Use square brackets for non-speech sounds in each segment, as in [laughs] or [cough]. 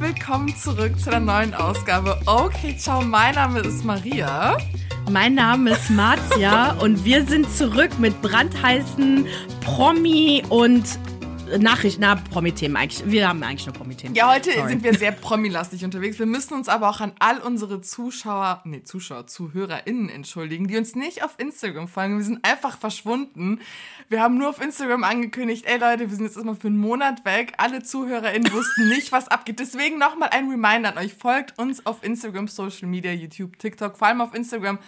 willkommen zurück zu einer neuen Ausgabe. Okay, ciao, mein Name ist Maria. Mein Name ist Marzia und wir sind zurück mit brandheißen Promi und Nachrichten, na, Promi-Themen eigentlich. Wir haben eigentlich nur Promi-Themen. Ja, heute Sorry. sind wir sehr [laughs] promilastig unterwegs. Wir müssen uns aber auch an all unsere Zuschauer, nee, Zuschauer, ZuhörerInnen entschuldigen, die uns nicht auf Instagram folgen. Wir sind einfach verschwunden. Wir haben nur auf Instagram angekündigt, ey Leute, wir sind jetzt erstmal für einen Monat weg. Alle ZuhörerInnen wussten [laughs] nicht, was abgeht. Deswegen nochmal ein Reminder an euch. Folgt uns auf Instagram, Social Media, YouTube, TikTok, vor allem auf Instagram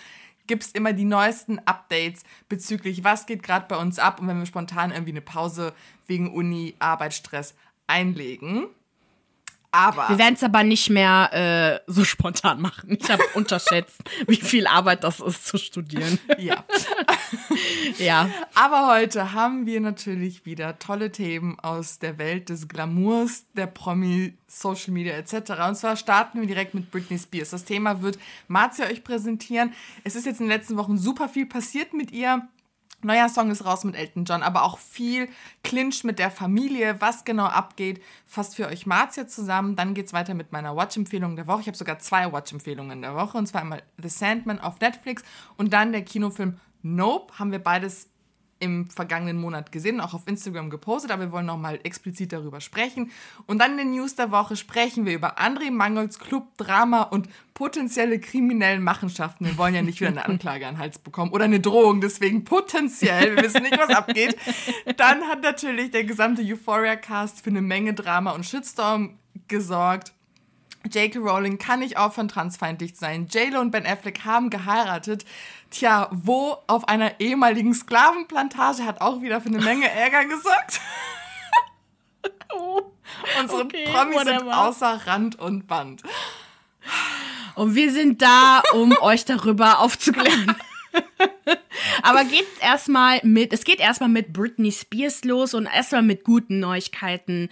gibt es immer die neuesten Updates bezüglich, was geht gerade bei uns ab und wenn wir spontan irgendwie eine Pause wegen Uni, Arbeit, Stress einlegen. Aber. Wir werden es aber nicht mehr äh, so [laughs] spontan machen. Ich habe unterschätzt, [laughs] wie viel Arbeit das ist zu studieren. [laughs] Ja. ja. Aber heute haben wir natürlich wieder tolle Themen aus der Welt des Glamours, der Promi, Social Media etc. Und zwar starten wir direkt mit Britney Spears. Das Thema wird Marzia euch präsentieren. Es ist jetzt in den letzten Wochen super viel passiert mit ihr. Neuer Song ist raus mit Elton John, aber auch viel Clinch mit der Familie, was genau abgeht, fast für euch Marzia zusammen. Dann geht es weiter mit meiner Watch-Empfehlung der Woche. Ich habe sogar zwei Watch-Empfehlungen der Woche, und zwar einmal The Sandman auf Netflix und dann der Kinofilm Nope. Haben wir beides im vergangenen Monat gesehen, auch auf Instagram gepostet, aber wir wollen nochmal explizit darüber sprechen. Und dann in den News der Woche sprechen wir über André Mangels Club, Drama und potenzielle kriminellen Machenschaften. Wir wollen ja nicht wieder eine Anklage an den Hals bekommen oder eine Drohung, deswegen potenziell, wir wissen nicht, was abgeht. Dann hat natürlich der gesamte Euphoria-Cast für eine Menge Drama und Shitstorm gesorgt. J.K. Rowling kann nicht aufhören, transfeindlich zu sein. J.Lo und Ben Affleck haben geheiratet. Tja, wo auf einer ehemaligen Sklavenplantage hat auch wieder für eine Menge [laughs] Ärger gesorgt. oh, Unsere okay, Promis whatever. sind außer Rand und Band. Und wir sind da, um [laughs] euch darüber aufzuklären. Aber geht erstmal mit, es geht erstmal mit Britney Spears los und erstmal mit guten Neuigkeiten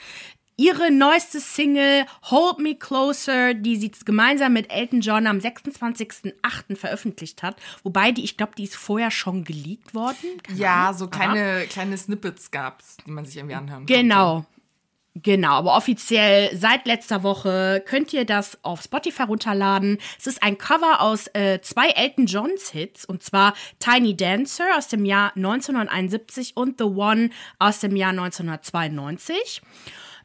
ihre neueste Single Hold Me Closer, die sie gemeinsam mit Elton John am 26.08. veröffentlicht hat. Wobei die, ich glaube, die ist vorher schon geleakt worden. Keine ja, so kleine, kleine Snippets gab es, die man sich irgendwie anhören konnte. Genau. Genau, aber offiziell seit letzter Woche könnt ihr das auf Spotify runterladen. Es ist ein Cover aus äh, zwei Elton Johns Hits und zwar Tiny Dancer aus dem Jahr 1971 und The One aus dem Jahr 1992.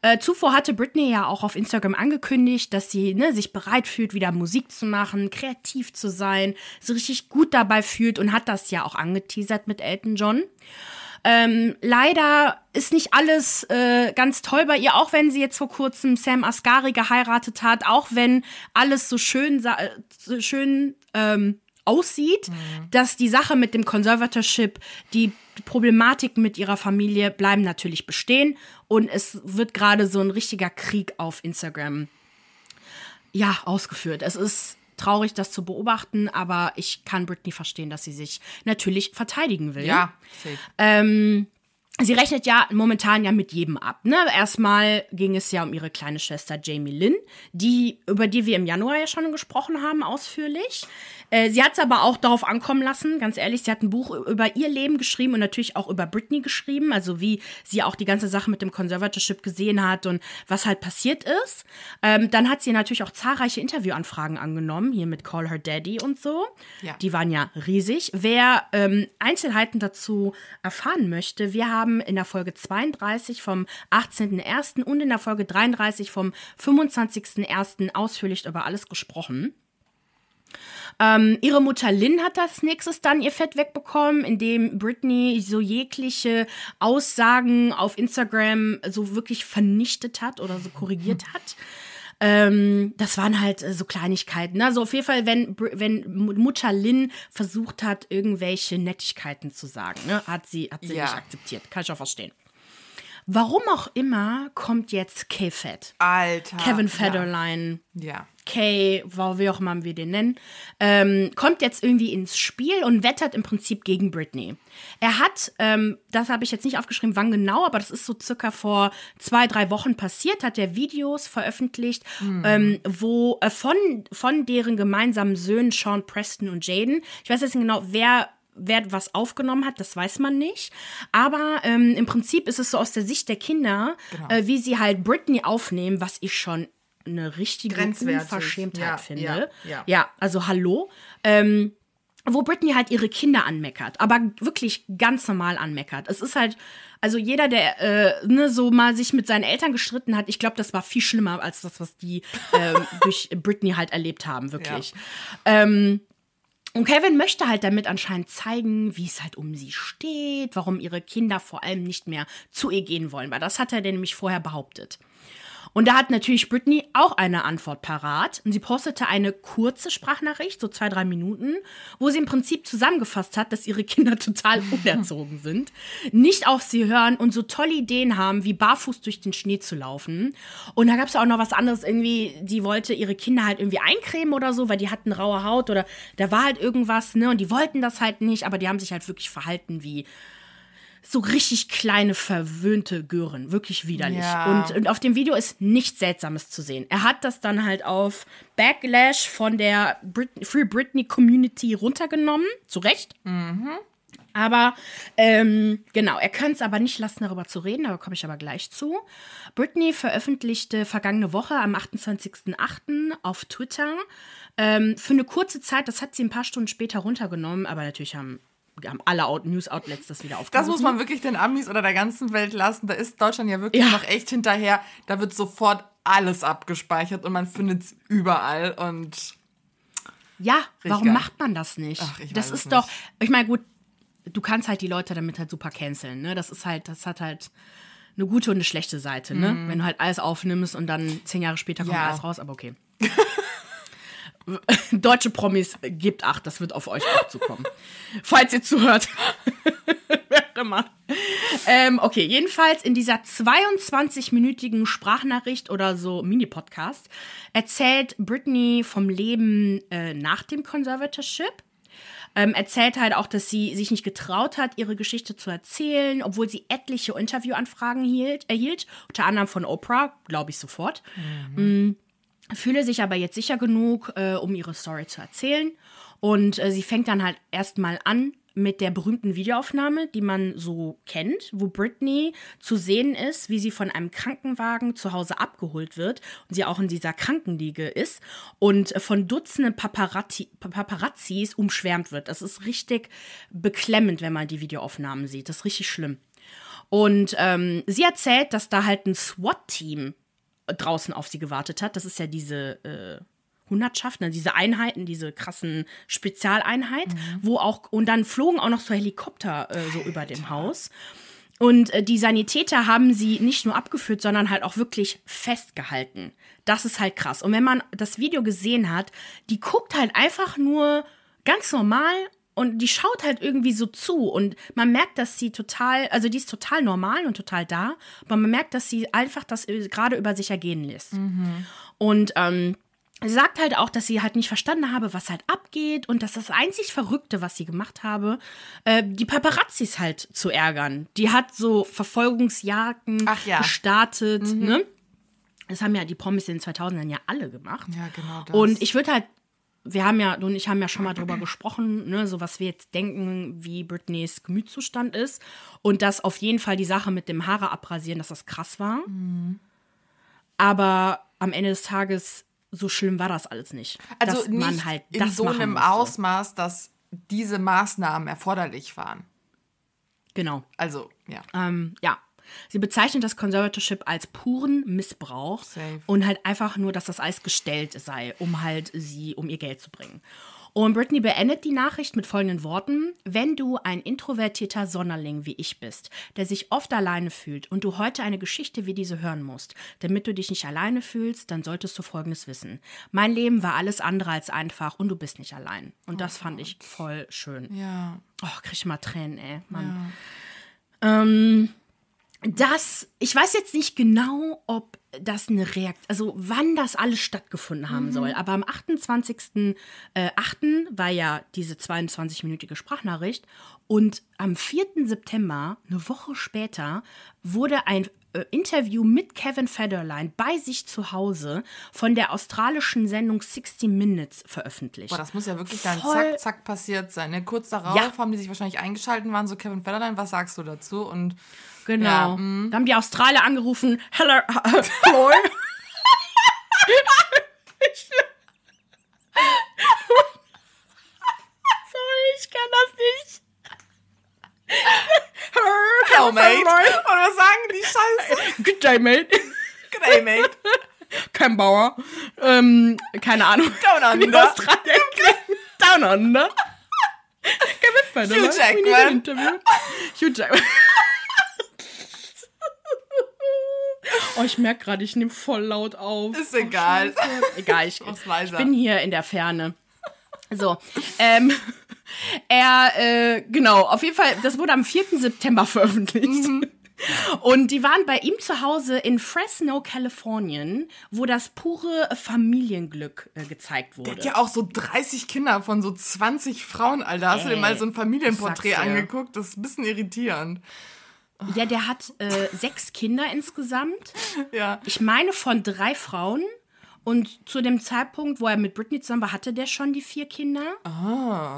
Äh, zuvor hatte Britney ja auch auf Instagram angekündigt, dass sie ne, sich bereit fühlt, wieder Musik zu machen, kreativ zu sein, so richtig gut dabei fühlt und hat das ja auch angeteasert mit Elton John. Ähm, leider ist nicht alles äh, ganz toll bei ihr, auch wenn sie jetzt vor kurzem Sam Asghari geheiratet hat, auch wenn alles so schön, so schön ähm, aussieht, mhm. dass die Sache mit dem Conservatorship, die Problematiken mit ihrer Familie bleiben natürlich bestehen und es wird gerade so ein richtiger Krieg auf Instagram ja ausgeführt. Es ist traurig, das zu beobachten, aber ich kann Britney verstehen, dass sie sich natürlich verteidigen will. Ja. Ähm, Sie rechnet ja momentan ja mit jedem ab. Ne? Erstmal ging es ja um ihre kleine Schwester Jamie Lynn, die, über die wir im Januar ja schon gesprochen haben, ausführlich. Äh, sie hat es aber auch darauf ankommen lassen, ganz ehrlich. Sie hat ein Buch über ihr Leben geschrieben und natürlich auch über Britney geschrieben, also wie sie auch die ganze Sache mit dem Conservatorship gesehen hat und was halt passiert ist. Ähm, dann hat sie natürlich auch zahlreiche Interviewanfragen angenommen, hier mit Call Her Daddy und so. Ja. Die waren ja riesig. Wer ähm, Einzelheiten dazu erfahren möchte, wir haben haben in der Folge 32 vom 18.01. und in der Folge 33 vom 25.01. ausführlich über alles gesprochen. Ähm, ihre Mutter Lynn hat als nächstes dann ihr Fett wegbekommen, indem Britney so jegliche Aussagen auf Instagram so wirklich vernichtet hat oder so korrigiert [laughs] hat. Ähm, das waren halt äh, so Kleinigkeiten. Also auf jeden Fall, wenn, wenn Mutter Lynn versucht hat, irgendwelche Nettigkeiten zu sagen, ne, hat sie, hat sie ja. nicht akzeptiert. Kann ich auch verstehen. Warum auch immer kommt jetzt K-Fed. Alter. Kevin Federline. Ja. ja. Kay, wie auch immer wir den nennen, ähm, kommt jetzt irgendwie ins Spiel und wettert im Prinzip gegen Britney. Er hat, ähm, das habe ich jetzt nicht aufgeschrieben, wann genau, aber das ist so circa vor zwei, drei Wochen passiert, hat er Videos veröffentlicht, mhm. ähm, wo äh, von, von deren gemeinsamen Söhnen Sean Preston und Jaden, ich weiß jetzt nicht genau, wer wer was aufgenommen hat, das weiß man nicht. Aber ähm, im Prinzip ist es so aus der Sicht der Kinder, genau. äh, wie sie halt Britney aufnehmen, was ich schon eine richtige Unverschämtheit ja, finde. Ja, ja. ja, also hallo. Ähm, wo Britney halt ihre Kinder anmeckert, aber wirklich ganz normal anmeckert. Es ist halt, also jeder, der äh, ne, so mal sich mit seinen Eltern gestritten hat, ich glaube, das war viel schlimmer als das, was die äh, [laughs] durch Britney halt erlebt haben, wirklich. Ja. Ähm, und Kevin möchte halt damit anscheinend zeigen, wie es halt um sie steht, warum ihre Kinder vor allem nicht mehr zu ihr gehen wollen, weil das hat er nämlich vorher behauptet. Und da hat natürlich Britney auch eine Antwort parat. Und sie postete eine kurze Sprachnachricht, so zwei, drei Minuten, wo sie im Prinzip zusammengefasst hat, dass ihre Kinder [laughs] total unerzogen sind, nicht auf sie hören und so tolle Ideen haben, wie barfuß durch den Schnee zu laufen. Und da gab es auch noch was anderes, irgendwie, die wollte ihre Kinder halt irgendwie eincremen oder so, weil die hatten raue Haut oder da war halt irgendwas, ne? Und die wollten das halt nicht, aber die haben sich halt wirklich verhalten wie so richtig kleine, verwöhnte Gören. Wirklich widerlich. Ja. Und, und, auf dem Video ist nichts Seltsames zu sehen. Er hat das dann halt auf Backlash von der Brit Free Britney Community runtergenommen. Zu Recht. Mhm. Aber ähm, genau, er könnte es aber nicht lassen, darüber zu reden, da komme ich aber gleich zu. Britney veröffentlichte vergangene Woche am 28.08. auf Twitter ähm, für eine kurze Zeit, das hat sie ein paar Stunden später runtergenommen, aber natürlich haben haben alle News-Outlets das wieder aufgegriffen. Das muss man wirklich den Amis oder der ganzen Welt lassen. Da ist Deutschland ja wirklich ja. noch echt hinterher. Da wird sofort alles abgespeichert und man findet es überall und. Ja, warum geil. macht man das nicht? Ach, ich das ist doch, ich meine, gut, du kannst halt die Leute damit halt super canceln, ne? Das ist halt, das hat halt eine gute und eine schlechte Seite, ne? Mhm. Wenn du halt alles aufnimmst und dann zehn Jahre später kommt ja. alles raus, aber okay. [laughs] [laughs] Deutsche Promis, gebt acht, das wird auf euch auch zukommen. Falls ihr zuhört. [laughs] Wer immer. Ähm, okay, jedenfalls in dieser 22-minütigen Sprachnachricht oder so Mini-Podcast erzählt Britney vom Leben äh, nach dem Conservatorship. Ähm, erzählt halt auch, dass sie sich nicht getraut hat, ihre Geschichte zu erzählen, obwohl sie etliche Interviewanfragen hielt, erhielt, unter anderem von Oprah, glaube ich sofort. Mhm. Fühle sich aber jetzt sicher genug, äh, um ihre Story zu erzählen. Und äh, sie fängt dann halt erstmal an mit der berühmten Videoaufnahme, die man so kennt, wo Britney zu sehen ist, wie sie von einem Krankenwagen zu Hause abgeholt wird und sie auch in dieser Krankenliege ist und von Dutzenden Paparazzi, Paparazzis umschwärmt wird. Das ist richtig beklemmend, wenn man die Videoaufnahmen sieht. Das ist richtig schlimm. Und ähm, sie erzählt, dass da halt ein SWAT-Team draußen auf sie gewartet hat. Das ist ja diese äh, Hundertschaft, ne? diese Einheiten, diese krassen Spezialeinheit, mhm. wo auch, und dann flogen auch noch so Helikopter äh, so über dem Haus. Und äh, die Sanitäter haben sie nicht nur abgeführt, sondern halt auch wirklich festgehalten. Das ist halt krass. Und wenn man das Video gesehen hat, die guckt halt einfach nur ganz normal und die schaut halt irgendwie so zu und man merkt, dass sie total, also die ist total normal und total da, aber man merkt, dass sie einfach das gerade über sich ergehen lässt. Mhm. Und ähm, sie sagt halt auch, dass sie halt nicht verstanden habe, was halt abgeht und dass das einzig Verrückte, was sie gemacht habe, äh, die Paparazzis halt zu ärgern. Die hat so Verfolgungsjagden ja. gestartet, mhm. ne? Das haben ja die Promis in den 2000ern ja alle gemacht. Ja, genau das. Und ich würde halt wir haben ja, du und ich haben ja schon mal drüber gesprochen, ne, so was wir jetzt denken, wie Britneys Gemütszustand ist. Und dass auf jeden Fall die Sache mit dem Haare abrasieren, dass das krass war. Mhm. Aber am Ende des Tages, so schlimm war das alles nicht. Also dass nicht man halt in so einem. Ausmaß, dass diese Maßnahmen erforderlich waren. Genau. Also, ja. Ähm, ja, Sie bezeichnet das Conservatorship als puren Missbrauch Safe. und halt einfach nur, dass das alles gestellt sei, um halt sie, um ihr Geld zu bringen. Und Britney beendet die Nachricht mit folgenden Worten. Wenn du ein introvertierter Sonderling wie ich bist, der sich oft alleine fühlt und du heute eine Geschichte wie diese hören musst, damit du dich nicht alleine fühlst, dann solltest du Folgendes wissen. Mein Leben war alles andere als einfach und du bist nicht allein. Und das oh fand ich voll schön. Ja. Oh, krieg ich mal Tränen, ey. Mann. Ja. Ähm, das, ich weiß jetzt nicht genau, ob das eine Reaktion, also wann das alles stattgefunden haben mhm. soll, aber am 28.08. Äh, war ja diese 22-minütige Sprachnachricht und am 4. September, eine Woche später, wurde ein äh, Interview mit Kevin Federline bei sich zu Hause von der australischen Sendung 60 Minutes veröffentlicht. Boah, das muss ja wirklich dann Voll zack, zack passiert sein. Ne? Kurz darauf ja. haben die sich wahrscheinlich eingeschaltet, waren so Kevin Federline, was sagst du dazu? Und Genau. Ja, mm. da haben die Australier angerufen, hello, [laughs] hello. Sorry, ich kann das nicht. Hello, mate. Und was sagen die Scheiße? Good day, mate. Good day, mate. Kein Bauer. Ähm, keine Ahnung. Down under. Down under. Kevin Federer. Hugh Jackman. Interview. Hugh Jackman. [laughs] [laughs] Oh, ich merke gerade, ich nehme voll laut auf. Ist egal. Egal, ich, [laughs] ich bin hier in der Ferne. So, ähm, er, äh, genau, auf jeden Fall, das wurde am 4. September veröffentlicht. Mhm. Und die waren bei ihm zu Hause in Fresno, Kalifornien, wo das pure Familienglück äh, gezeigt wurde. Der hat ja auch so 30 Kinder von so 20 Frauen, Alter. Hast du dir Ey, mal so ein Familienporträt angeguckt? Das ist ein bisschen irritierend. Ja, der hat äh, sechs Kinder insgesamt. Ja. Ich meine von drei Frauen. Und zu dem Zeitpunkt, wo er mit Britney zusammen war, hatte der schon die vier Kinder.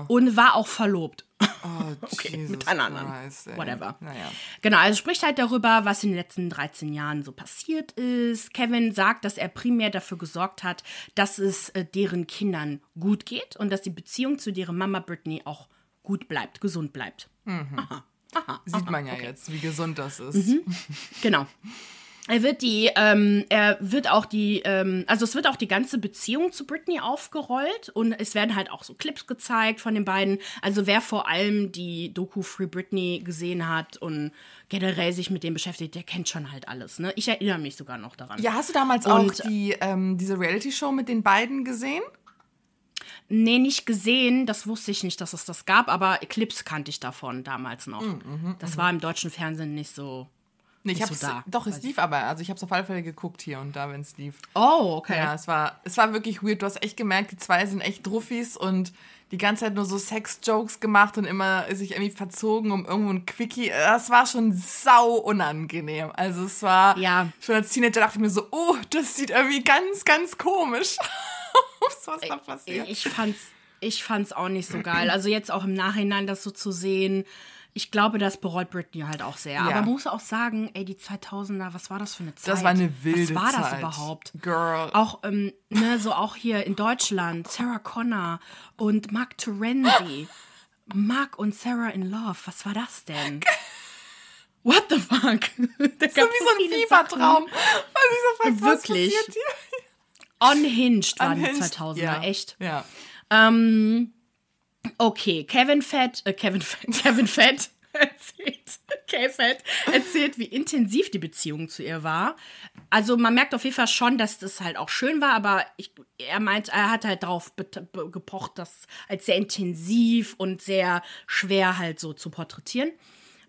Und war auch verlobt. Oh, [laughs] Okay, Jesus mit einer anderen. Christ. Whatever. Naja. Genau, also spricht halt darüber, was in den letzten 13 Jahren so passiert ist. Kevin sagt, dass er primär dafür gesorgt hat, dass es äh, deren Kindern gut geht und dass die Beziehung zu deren Mama Britney auch gut bleibt, gesund bleibt. [laughs] Sieht man ja jetzt, wie gesund das ist. Genau. Er wird die, ähm, er wird auch die, ähm, also es wird auch die ganze Beziehung zu Britney aufgerollt und es werden halt auch so Clips gezeigt von den beiden. Also wer vor allem die Doku Free Britney gesehen hat und generell sich mit dem beschäftigt, der kennt schon halt alles. Ne? Ich erinnere mich sogar noch daran. Ja, hast du damals Und- auch die, ähm, diese Reality-Show mit den beiden gesehen? Nee, nicht gesehen, das wusste ich nicht, dass es das gab, aber Clips kannte ich davon damals noch. das war im deutschen Fernsehen nicht so. Nee, ich hab's, so da. doch, es lief aber. Also ich habe es auf alle Fälle geguckt hier und da, wenn es lief. Oh, okay. Ja, es war, es war wirklich weird. Du hast echt gemerkt, die zwei sind echt Druffis und die ganze Zeit nur so Sex-Jokes gemacht und immer sich irgendwie verzogen um irgendwo ein Quickie. Das war schon sau unangenehm. Also es war, Ja. schon als Teenager dachte ich mir so, oh, das sieht irgendwie ganz, ganz komisch aus, was da passiert. Ich fand's, ich fand's auch nicht so geil. Also jetzt auch im Nachhinein das so zu sehen. Ich glaube, das bereut Britney halt auch sehr. Aber man muss auch sagen, ey, die 2000er, was war das für eine Zeit? Das war eine wilde Was war das Zeit. überhaupt? Girl. Auch, ähm, ne, so auch hier in Deutschland, Sarah Connor und Mark Terenzi. Mark und Sarah in Love, was war das denn? What the fuck? [laughs] Da so wie so ein Fiebertraum. Was ich so frag, was Wirklich. passiert hier? Unhinged waren die Unhinged. 2000er, Ja. echt. Ja. Ähm, okay, Kevin Fett, äh, Kevin Fett, [laughs] Kevin Fett erzählt, K-Fett erzählt, wie intensiv die Beziehung zu ihr war. Also man merkt auf jeden Fall schon, dass das halt auch schön war, aber ich, er meint, er hat halt darauf gepocht, das als sehr intensiv und sehr schwer halt so zu porträtieren.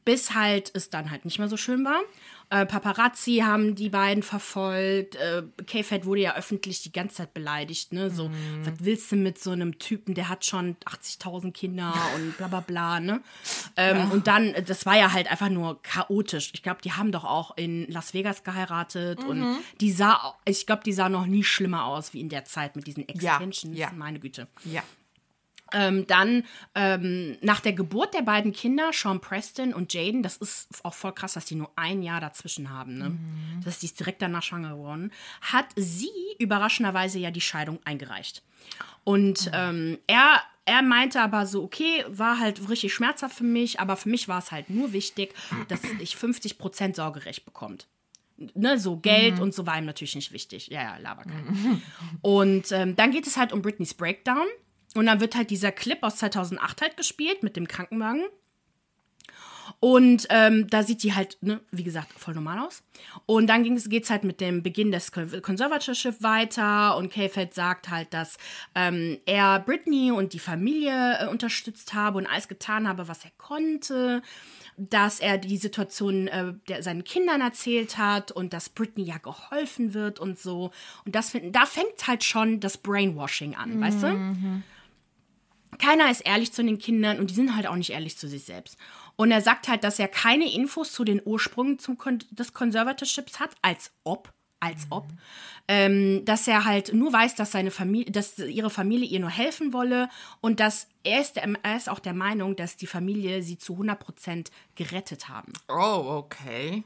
Bis halt es dann halt nicht mehr so schön war. Äh, Paparazzi haben die beiden verfolgt. Äh, K-Fed wurde ja öffentlich die ganze Zeit beleidigt. Ne? So, was willst du mit so einem Typen, der hat schon 80.000 Kinder [laughs] und bla bla bla. Ne? Ähm, Und dann, das war ja halt einfach nur chaotisch. Ich glaube, die haben doch auch in Las Vegas geheiratet und die sah, ich glaube, die sah noch nie schlimmer aus wie in der Zeit mit diesen Extensions. ja. Meine Güte. Ja. Ähm, dann ähm, nach der Geburt der beiden Kinder, Sean Preston und Jaden, das ist auch voll krass, dass die nur ein Jahr dazwischen haben, ne? Das ist die ist direkt danach schwanger geworden, hat sie überraschenderweise ja die Scheidung eingereicht. Und ähm, er, er meinte aber so, okay, war halt richtig schmerzhaft für mich, aber für mich war es halt nur wichtig, dass ich 50% Sorgerecht bekommt. Ne, so Geld und so war ihm natürlich nicht wichtig. Ja, ja, laber kein. Und ähm, dann geht es halt um Britneys Breakdown. Und dann wird halt dieser Clip aus 2008 halt gespielt mit dem Krankenwagen. Und ähm, da sieht die halt, ne, wie gesagt, voll normal aus. Und dann geht es halt mit dem Beginn des Con- Conservatorship weiter. Und K-Fed sagt halt, dass ähm, er Britney und die Familie äh, unterstützt habe und alles getan habe, was er konnte. Dass er die Situation äh, der, seinen Kindern erzählt hat und dass Britney ja geholfen wird und so. Und das, da fängt halt schon das Brainwashing an, weißt du? Keiner ist ehrlich zu den Kindern und die sind halt auch nicht ehrlich zu sich selbst. Und er sagt halt, dass er keine Infos zu den Ursprüngen Kon des Conservatorships hat, als ob, als ob, ähm, dass er halt nur weiß, dass seine Familie, dass ihre Familie ihr nur helfen wolle und dass er ist, der, er ist auch der Meinung, dass die Familie sie zu 100% gerettet haben. Oh, okay.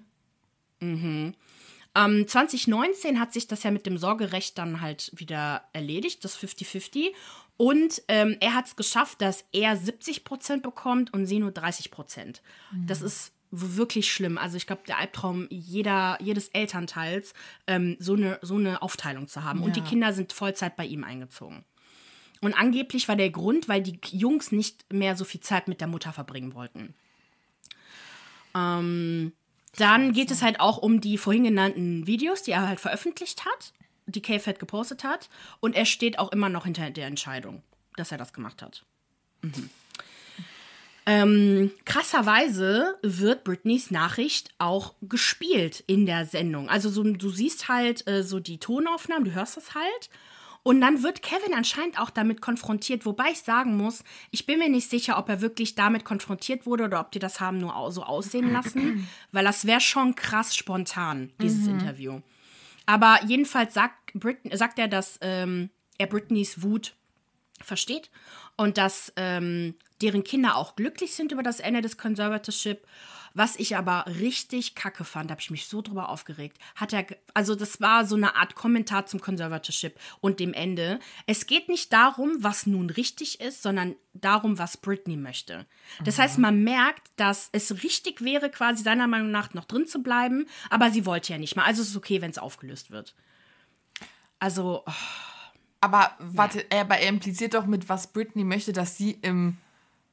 Ähm, 2019 hat sich das ja mit dem Sorgerecht dann halt wieder erledigt, das 50-50. Und ähm, er hat es geschafft, dass er 70 Prozent bekommt und sie nur 30 Prozent. Mhm. Das ist wirklich schlimm. Also ich glaube, der Albtraum jeder, jedes Elternteils, ähm, so, eine, so eine Aufteilung zu haben. Ja. Und die Kinder sind Vollzeit bei ihm eingezogen. Und angeblich war der Grund, weil die Jungs nicht mehr so viel Zeit mit der Mutter verbringen wollten. Ähm, dann geht es halt auch um die vorhin genannten Videos, die er halt veröffentlicht hat, die K-Fed gepostet hat. Und er steht auch immer noch hinter der Entscheidung, dass er das gemacht hat. Mhm. Ähm, krasserweise wird Britneys Nachricht auch gespielt in der Sendung. Also so, du siehst halt äh, so die Tonaufnahmen, du hörst das halt. Und dann wird Kevin anscheinend auch damit konfrontiert, wobei ich sagen muss, ich bin mir nicht sicher, ob er wirklich damit konfrontiert wurde oder ob die das haben nur so aussehen lassen, [clears throat] weil das wäre schon krass spontan, dieses mhm. Interview. Aber jedenfalls sagt, Brit sagt er, dass ähm, er Britneys Wut versteht und dass ähm, deren Kinder auch glücklich sind über das Ende des Conservatorship was ich aber richtig kacke fand, habe ich mich so drüber aufgeregt, hat er, also das war so eine Art Kommentar zum Conservatorship und dem Ende. Es geht nicht darum, was nun richtig ist, sondern darum, was Britney möchte. Das mhm. heißt, man merkt, dass es richtig wäre, quasi seiner Meinung nach noch drin zu bleiben, aber sie wollte ja nicht mal. Also es ist okay, wenn es aufgelöst wird. Also. Oh, aber warte, ja. er, er impliziert doch mit, was Britney möchte, dass sie im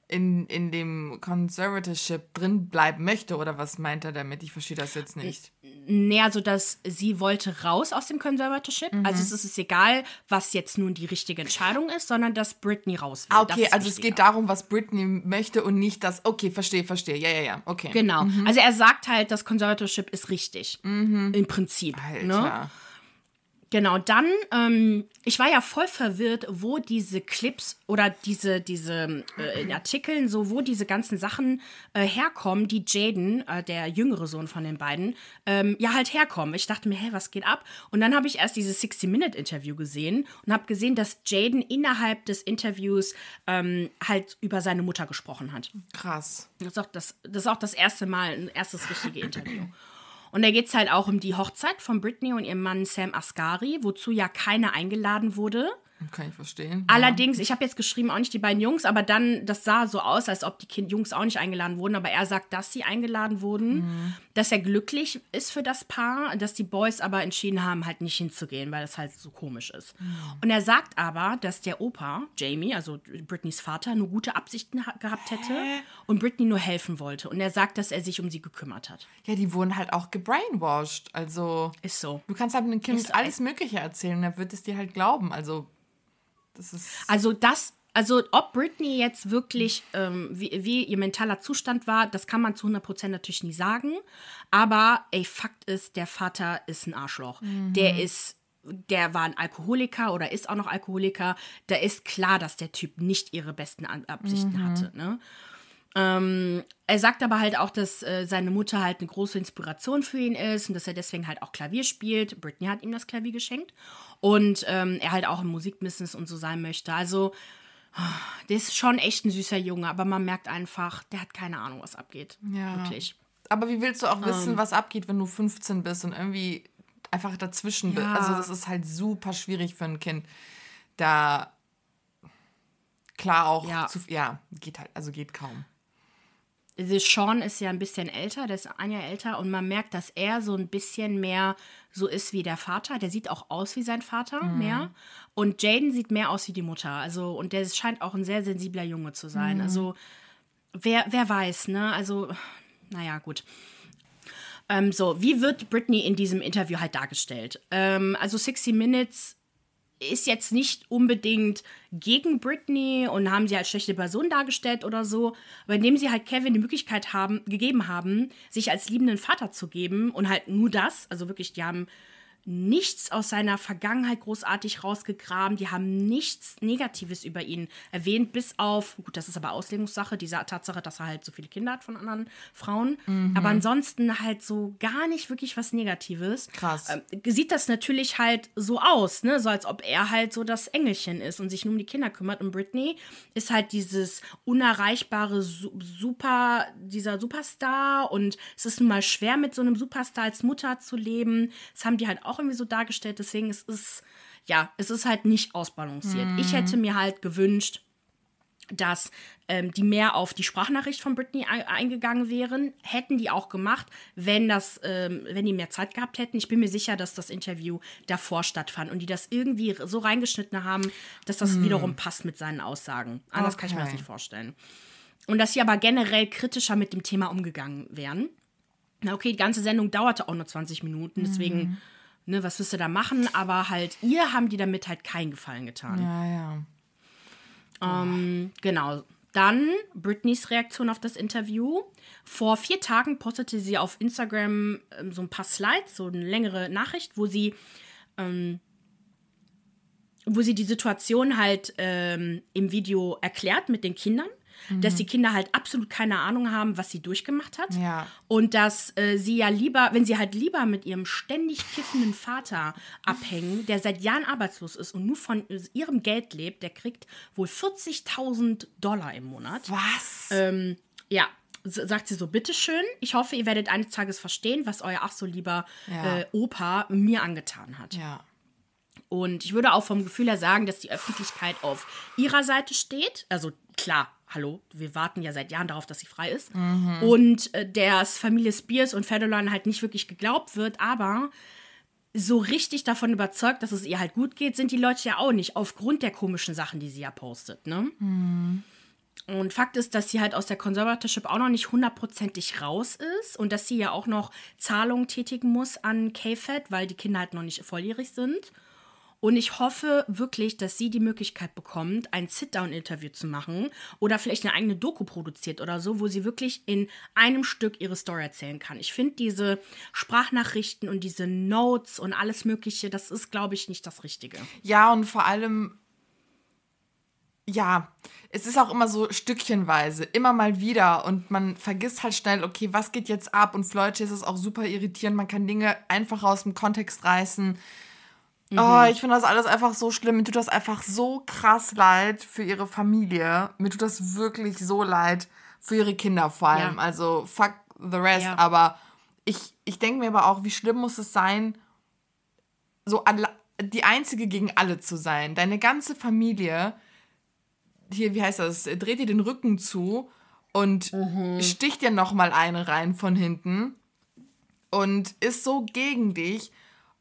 in, in dem Conservatorship drin bleiben möchte oder was meint er damit? Ich verstehe das jetzt nicht. Nee, also dass sie wollte raus aus dem Conservatorship. Mhm. Also es ist egal, was jetzt nun die richtige Entscheidung ist, sondern dass Britney raus will. Ah, okay, also es geht darum, was Britney möchte und nicht das, okay, verstehe, verstehe. Ja, ja, ja, okay. Genau. Mhm. Also er sagt halt, das Conservatorship ist richtig. Mhm. Im Prinzip. Alter. Ne? Genau, dann, ähm, ich war ja voll verwirrt, wo diese Clips oder diese, diese äh, in Artikeln, so wo diese ganzen Sachen äh, herkommen, die Jaden, äh, der jüngere Sohn von den beiden, ähm, ja halt herkommen. Ich dachte mir, hä, was geht ab? Und dann habe ich erst dieses 60-Minute-Interview gesehen und habe gesehen, dass Jaden innerhalb des Interviews ähm, halt über seine Mutter gesprochen hat. Krass. Das ist auch das, das, ist auch das erste Mal, ein erstes richtige Interview. Und da geht es halt auch um die Hochzeit von Britney und ihrem Mann Sam Asghari, wozu ja keiner eingeladen wurde. Kann ich verstehen. Allerdings, ja. ich habe jetzt geschrieben, auch nicht die beiden Jungs, aber dann, das sah so aus, als ob die kind Jungs auch nicht eingeladen wurden. Aber er sagt, dass sie eingeladen wurden, mhm. dass er glücklich ist für das Paar, dass die Boys aber entschieden haben, halt nicht hinzugehen, weil das halt so komisch ist. Mhm. Und er sagt aber, dass der Opa, Jamie, also Britneys Vater, nur gute Absichten gehabt hätte Hä? und Britney nur helfen wollte. Und er sagt, dass er sich um sie gekümmert hat. Ja, die wurden halt auch gebrainwashed. Also. Ist so. Du kannst halt einem Kind so. alles Mögliche erzählen, er wird es dir halt glauben. Also das also das, also ob Britney jetzt wirklich, ähm, wie, wie, ihr mentaler Zustand war, das kann man zu 100% natürlich nie sagen. Aber ey, Fakt ist, der Vater ist ein Arschloch. Mhm. Der ist der war ein Alkoholiker oder ist auch noch Alkoholiker, da ist klar, dass der Typ nicht ihre besten Absichten mhm. hatte. Ne? Er sagt aber halt auch, dass äh, seine Mutter halt eine große Inspiration für ihn ist und dass er deswegen halt auch Klavier spielt. Britney hat ihm das Klavier geschenkt und ähm, er halt auch im Musikbusiness und so sein möchte. Also, der ist schon echt ein süßer Junge, aber man merkt einfach, der hat keine Ahnung, was abgeht. Ja. Wirklich. Aber wie willst du auch wissen, ähm, was abgeht, wenn du 15 bist und irgendwie einfach dazwischen ja. bist? Also, das ist halt super schwierig für ein Kind. Da klar auch ja, zu, ja geht halt, also geht kaum. The Sean ist ja ein bisschen älter, der ist ein Jahr älter und man merkt, dass er so ein bisschen mehr so ist wie der Vater. Der sieht auch aus wie sein Vater mhm. mehr. Und Jaden sieht mehr aus wie die Mutter. Also, und der scheint auch ein sehr sensibler Junge zu sein. Mhm. Also, wer, wer weiß, ne? Also, naja, gut. Ähm, so, wie wird Britney in diesem Interview halt dargestellt? Ähm, also 60 Minutes ist jetzt nicht unbedingt gegen Britney und haben sie als schlechte Person dargestellt oder so, aber indem sie halt Kevin die Möglichkeit haben, gegeben haben, sich als liebenden Vater zu geben und halt nur das, also wirklich, die haben nichts aus seiner Vergangenheit großartig rausgegraben. Die haben nichts Negatives über ihn erwähnt, bis auf, gut, das ist aber Auslegungssache, diese Tatsache, dass er halt so viele Kinder hat von anderen Frauen. Mhm. Aber ansonsten halt so gar nicht wirklich was Negatives. Krass. Ähm, sieht das natürlich halt so aus, ne? So als ob er halt so das Engelchen ist und sich nur um die Kinder kümmert. Und Britney ist halt dieses unerreichbare Super, dieser Superstar. Und es ist nun mal schwer, mit so einem Superstar als Mutter zu leben. Das haben die halt auch auch irgendwie so dargestellt. Deswegen es ist ja, es ist halt nicht ausbalanciert. Mhm. Ich hätte mir halt gewünscht, dass ähm, die mehr auf die Sprachnachricht von Britney eingegangen wären, hätten die auch gemacht, wenn das, ähm, wenn die mehr Zeit gehabt hätten. Ich bin mir sicher, dass das Interview davor stattfand und die das irgendwie so reingeschnitten haben, dass das mm. wiederum passt mit seinen Aussagen. Anders okay. kann ich mir das nicht vorstellen. Und dass sie aber generell kritischer mit dem Thema umgegangen wären. Na okay, die ganze Sendung dauerte auch nur 20 Minuten, deswegen mm ne, was wirst du da machen? Aber halt, ihr haben die damit halt keinen Gefallen getan. Ja, ja. Ähm, genau. Dann Britneys Reaktion auf das Interview. Vor vier Tagen postete sie auf Instagram ähm, so ein paar Slides, so eine längere Nachricht, wo sie, ähm, wo sie die Situation halt ähm, im Video erklärt mit den Kindern mhm. dass die Kinder halt absolut keine Ahnung haben, was sie durchgemacht hat. Ja. Und dass äh, sie ja lieber, wenn sie halt lieber mit ihrem ständig kiffenden Vater abhängen, der seit Jahren arbeitslos ist und nur von ihrem Geld lebt, der kriegt wohl 40.000 Dollar im Monat. Was? Ähm, ja, sagt sie so, bitteschön, ich hoffe, ihr werdet eines Tages verstehen, was euer ach so lieber ja. äh, Opa mir angetan hat. Ja. Und ich würde auch vom Gefühl her sagen, dass die Öffentlichkeit auf ihrer Seite steht. Also klar, hallo, wir warten ja seit Jahren darauf, dass sie frei ist. Mhm. Und äh, der Familie Spears und Federline halt nicht wirklich geglaubt wird, aber so richtig davon überzeugt, dass es ihr halt gut geht, sind die Leute ja auch nicht, aufgrund der komischen Sachen, die sie ja postet, ne? Mhm. Und Fakt ist, dass sie halt aus der Conservatorship auch noch nicht hundertprozentig raus ist und dass sie ja auch noch Zahlungen tätigen muss an KFED, weil die Kinder halt noch nicht volljährig sind. Und ich hoffe wirklich, dass sie die Möglichkeit bekommt, ein Sit-Down-Interview zu machen oder vielleicht eine eigene Doku produziert oder so, wo sie wirklich in einem Stück ihre Story erzählen kann. Ich finde diese Sprachnachrichten und diese Notes und alles Mögliche, das ist, glaube ich, nicht das Richtige. Ja, und vor allem, ja, es ist auch immer so stückchenweise, immer mal wieder und man vergisst halt schnell, okay, was geht jetzt ab? Und für Leute ist es auch super irritierend, man kann Dinge einfach aus dem Kontext reißen Mhm. Oh, ich finde das alles einfach so schlimm. Mir tut das einfach so krass leid für ihre Familie. Mir tut das wirklich so leid für ihre Kinder vor allem. Ja. Also fuck the rest. Ja. Aber ich, ich denke mir aber auch, wie schlimm muss es sein, so die Einzige gegen alle zu sein. Deine ganze Familie, hier, wie heißt das, dreht dir den Rücken zu und mhm. sticht dir nochmal eine rein von hinten und ist so gegen dich.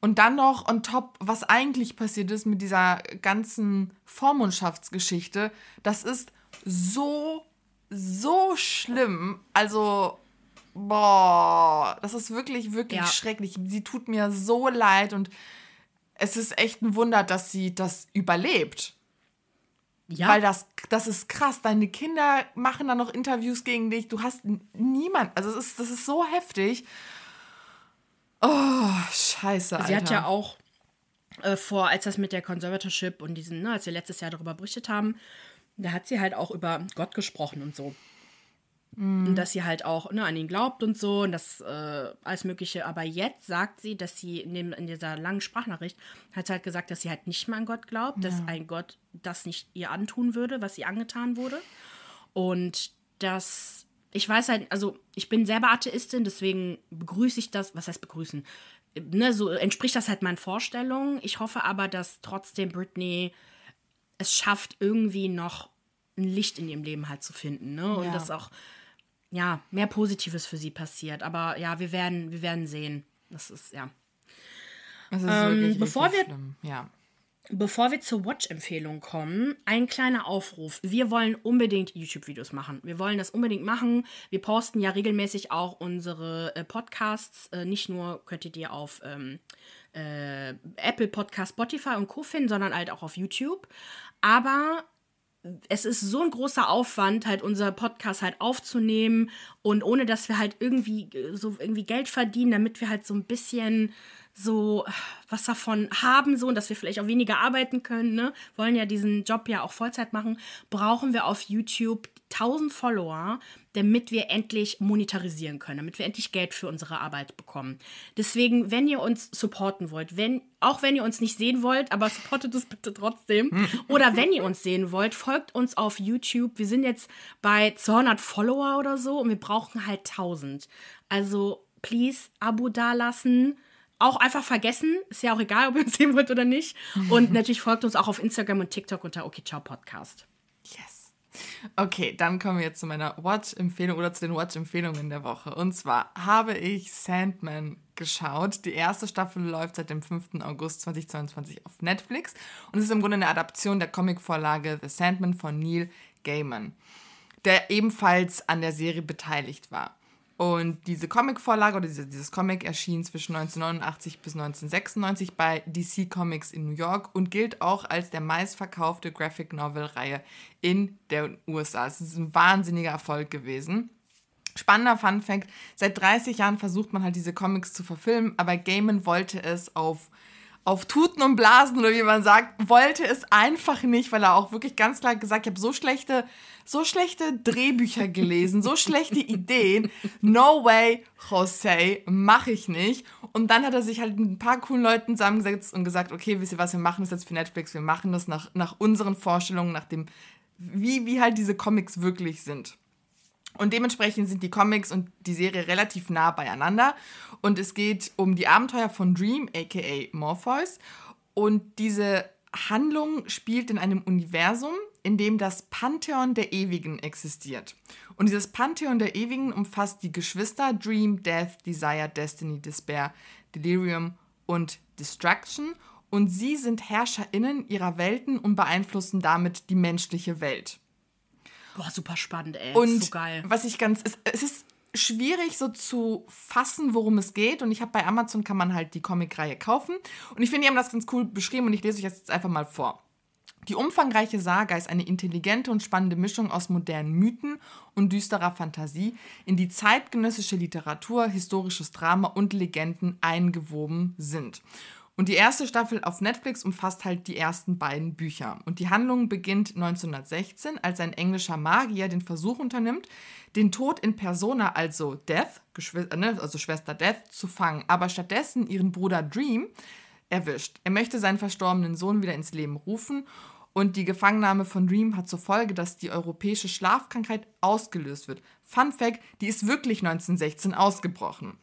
Und dann noch on top, was eigentlich passiert ist mit dieser ganzen Vormundschaftsgeschichte, das ist so, so schlimm. Also, boah, das ist wirklich, wirklich ja. schrecklich. Sie tut mir so leid und es ist echt ein Wunder, dass sie das überlebt. Ja. Weil das, das ist krass. Deine Kinder machen dann noch Interviews gegen dich. Du hast niemand. Also, es ist, das ist so heftig. Oh, scheiße, Alter. Sie hat ja auch äh, vor, als das mit der Conservatorship und diesen, ne, als wir letztes Jahr darüber berichtet haben, da hat sie halt auch über Gott gesprochen und so. Mm. Und dass sie halt auch ne, an ihn glaubt und so und das äh, alles Mögliche. Aber jetzt sagt sie, dass sie in, dem, in dieser langen Sprachnachricht hat sie halt gesagt, dass sie halt nicht mehr an Gott glaubt, ja. dass ein Gott das nicht ihr antun würde, was ihr angetan wurde. Und dass ich weiß halt, also ich bin selber Atheistin, deswegen begrüße ich das. Was heißt begrüßen? Ne, so entspricht das halt meinen Vorstellungen. Ich hoffe aber, dass trotzdem Britney es schafft, irgendwie noch ein Licht in ihrem Leben halt zu finden. Ne? Und ja. dass auch ja, mehr Positives für sie passiert. Aber ja, wir werden, wir werden sehen. Das ist, ja. Das ist ähm, wirklich, bevor wir, schlimm. Ja. Bevor wir zur Watch-Empfehlung kommen, ein kleiner Aufruf. Wir wollen unbedingt YouTube-Videos machen. Wir wollen das unbedingt machen. Wir posten ja regelmäßig auch unsere äh, Podcasts. Äh, nicht nur könnt ihr auf ähm, äh, Apple Podcast, Spotify und Co. finden, sondern halt auch auf YouTube. Aber es ist so ein großer Aufwand, halt unser Podcast halt aufzunehmen und ohne dass wir halt irgendwie äh, so irgendwie Geld verdienen, damit wir halt so ein bisschen so was davon haben, so und dass wir vielleicht auch weniger arbeiten können, ne? wollen ja diesen Job ja auch Vollzeit machen, brauchen wir auf YouTube 1000 Follower, damit wir endlich monetarisieren können, damit wir endlich Geld für unsere Arbeit bekommen. Deswegen, wenn ihr uns supporten wollt, wenn, auch wenn ihr uns nicht sehen wollt, aber supportet uns bitte trotzdem. [laughs] oder wenn ihr uns sehen wollt, folgt uns auf YouTube. Wir sind jetzt bei 200 Follower oder so und wir brauchen halt 1000. Also, please, Abo dalassen auch einfach vergessen. Ist ja auch egal, ob ihr uns [laughs] sehen wollt oder nicht. Und natürlich folgt uns auch auf Instagram und TikTok unter Okay Ciao Podcast. Yes. Okay, dann kommen wir jetzt zu meiner Watch-Empfehlung oder zu den Watch-Empfehlungen der Woche. Und zwar habe ich Sandman geschaut. Die erste Staffel läuft seit dem 5. August 2022 auf Netflix und ist im Grunde eine Adaption der Comicvorlage The Sandman von Neil Gaiman, der ebenfalls an der Serie beteiligt war. Und diese Comic-Vorlage oder diese, dieses Comic erschien zwischen 1989 bis 1996 bei DC Comics in New York und gilt auch als der meistverkaufte Graphic Novel-Reihe in den USA. Es ist ein wahnsinniger Erfolg gewesen. Spannender Fun Fact: Seit 30 Jahren versucht man halt diese Comics zu verfilmen, aber Gaiman wollte es auf auf Tuten und Blasen oder wie man sagt, wollte es einfach nicht, weil er auch wirklich ganz klar gesagt, ich habe so schlechte, so schlechte Drehbücher gelesen, so schlechte Ideen. No way, Jose, mache ich nicht. Und dann hat er sich halt mit ein paar coolen Leuten zusammengesetzt und gesagt, okay, wisst ihr was, wir machen das jetzt für Netflix, wir machen das nach, nach unseren Vorstellungen, nach dem, wie, wie halt diese Comics wirklich sind. Und dementsprechend sind die Comics und die Serie relativ nah beieinander. Und es geht um die Abenteuer von Dream, aka Morpheus. Und diese Handlung spielt in einem Universum, in dem das Pantheon der Ewigen existiert. Und dieses Pantheon der Ewigen umfasst die Geschwister Dream, Death, Desire, Destiny, Despair, Delirium und Destruction. Und sie sind HerrscherInnen ihrer Welten und beeinflussen damit die menschliche Welt. Boah, super spannend, ey. Und so geil. was ich ganz. Es, es ist schwierig so zu fassen, worum es geht. Und ich habe bei Amazon kann man halt die Comicreihe kaufen. Und ich finde, die haben das ganz cool beschrieben und ich lese euch das jetzt einfach mal vor. Die umfangreiche Saga ist eine intelligente und spannende Mischung aus modernen Mythen und düsterer Fantasie, in die zeitgenössische Literatur, historisches Drama und Legenden eingewoben sind. Und die erste Staffel auf Netflix umfasst halt die ersten beiden Bücher. Und die Handlung beginnt 1916, als ein englischer Magier den Versuch unternimmt, den Tod in Persona, also Death, ne, also Schwester Death, zu fangen, aber stattdessen ihren Bruder Dream erwischt. Er möchte seinen verstorbenen Sohn wieder ins Leben rufen und die Gefangennahme von Dream hat zur Folge, dass die europäische Schlafkrankheit ausgelöst wird. Fun Fact, die ist wirklich 1916 ausgebrochen.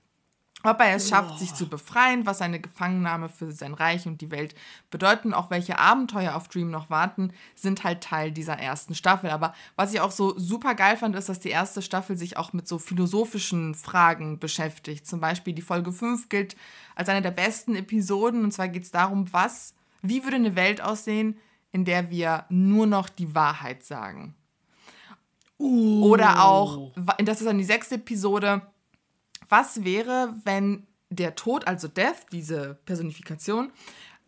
Ob er es schafft, oh. sich zu befreien, was seine Gefangennahme für sein Reich und die Welt bedeuten, auch welche Abenteuer auf Dream noch warten, sind halt Teil dieser ersten Staffel. Aber was ich auch so super geil fand, ist, dass die erste Staffel sich auch mit so philosophischen Fragen beschäftigt. Zum Beispiel die Folge 5 gilt als eine der besten Episoden. Und zwar geht es darum, was, wie würde eine Welt aussehen, in der wir nur noch die Wahrheit sagen. Uh. Oder auch, das ist dann die sechste Episode, was wäre, wenn der Tod, also Death, diese Personifikation,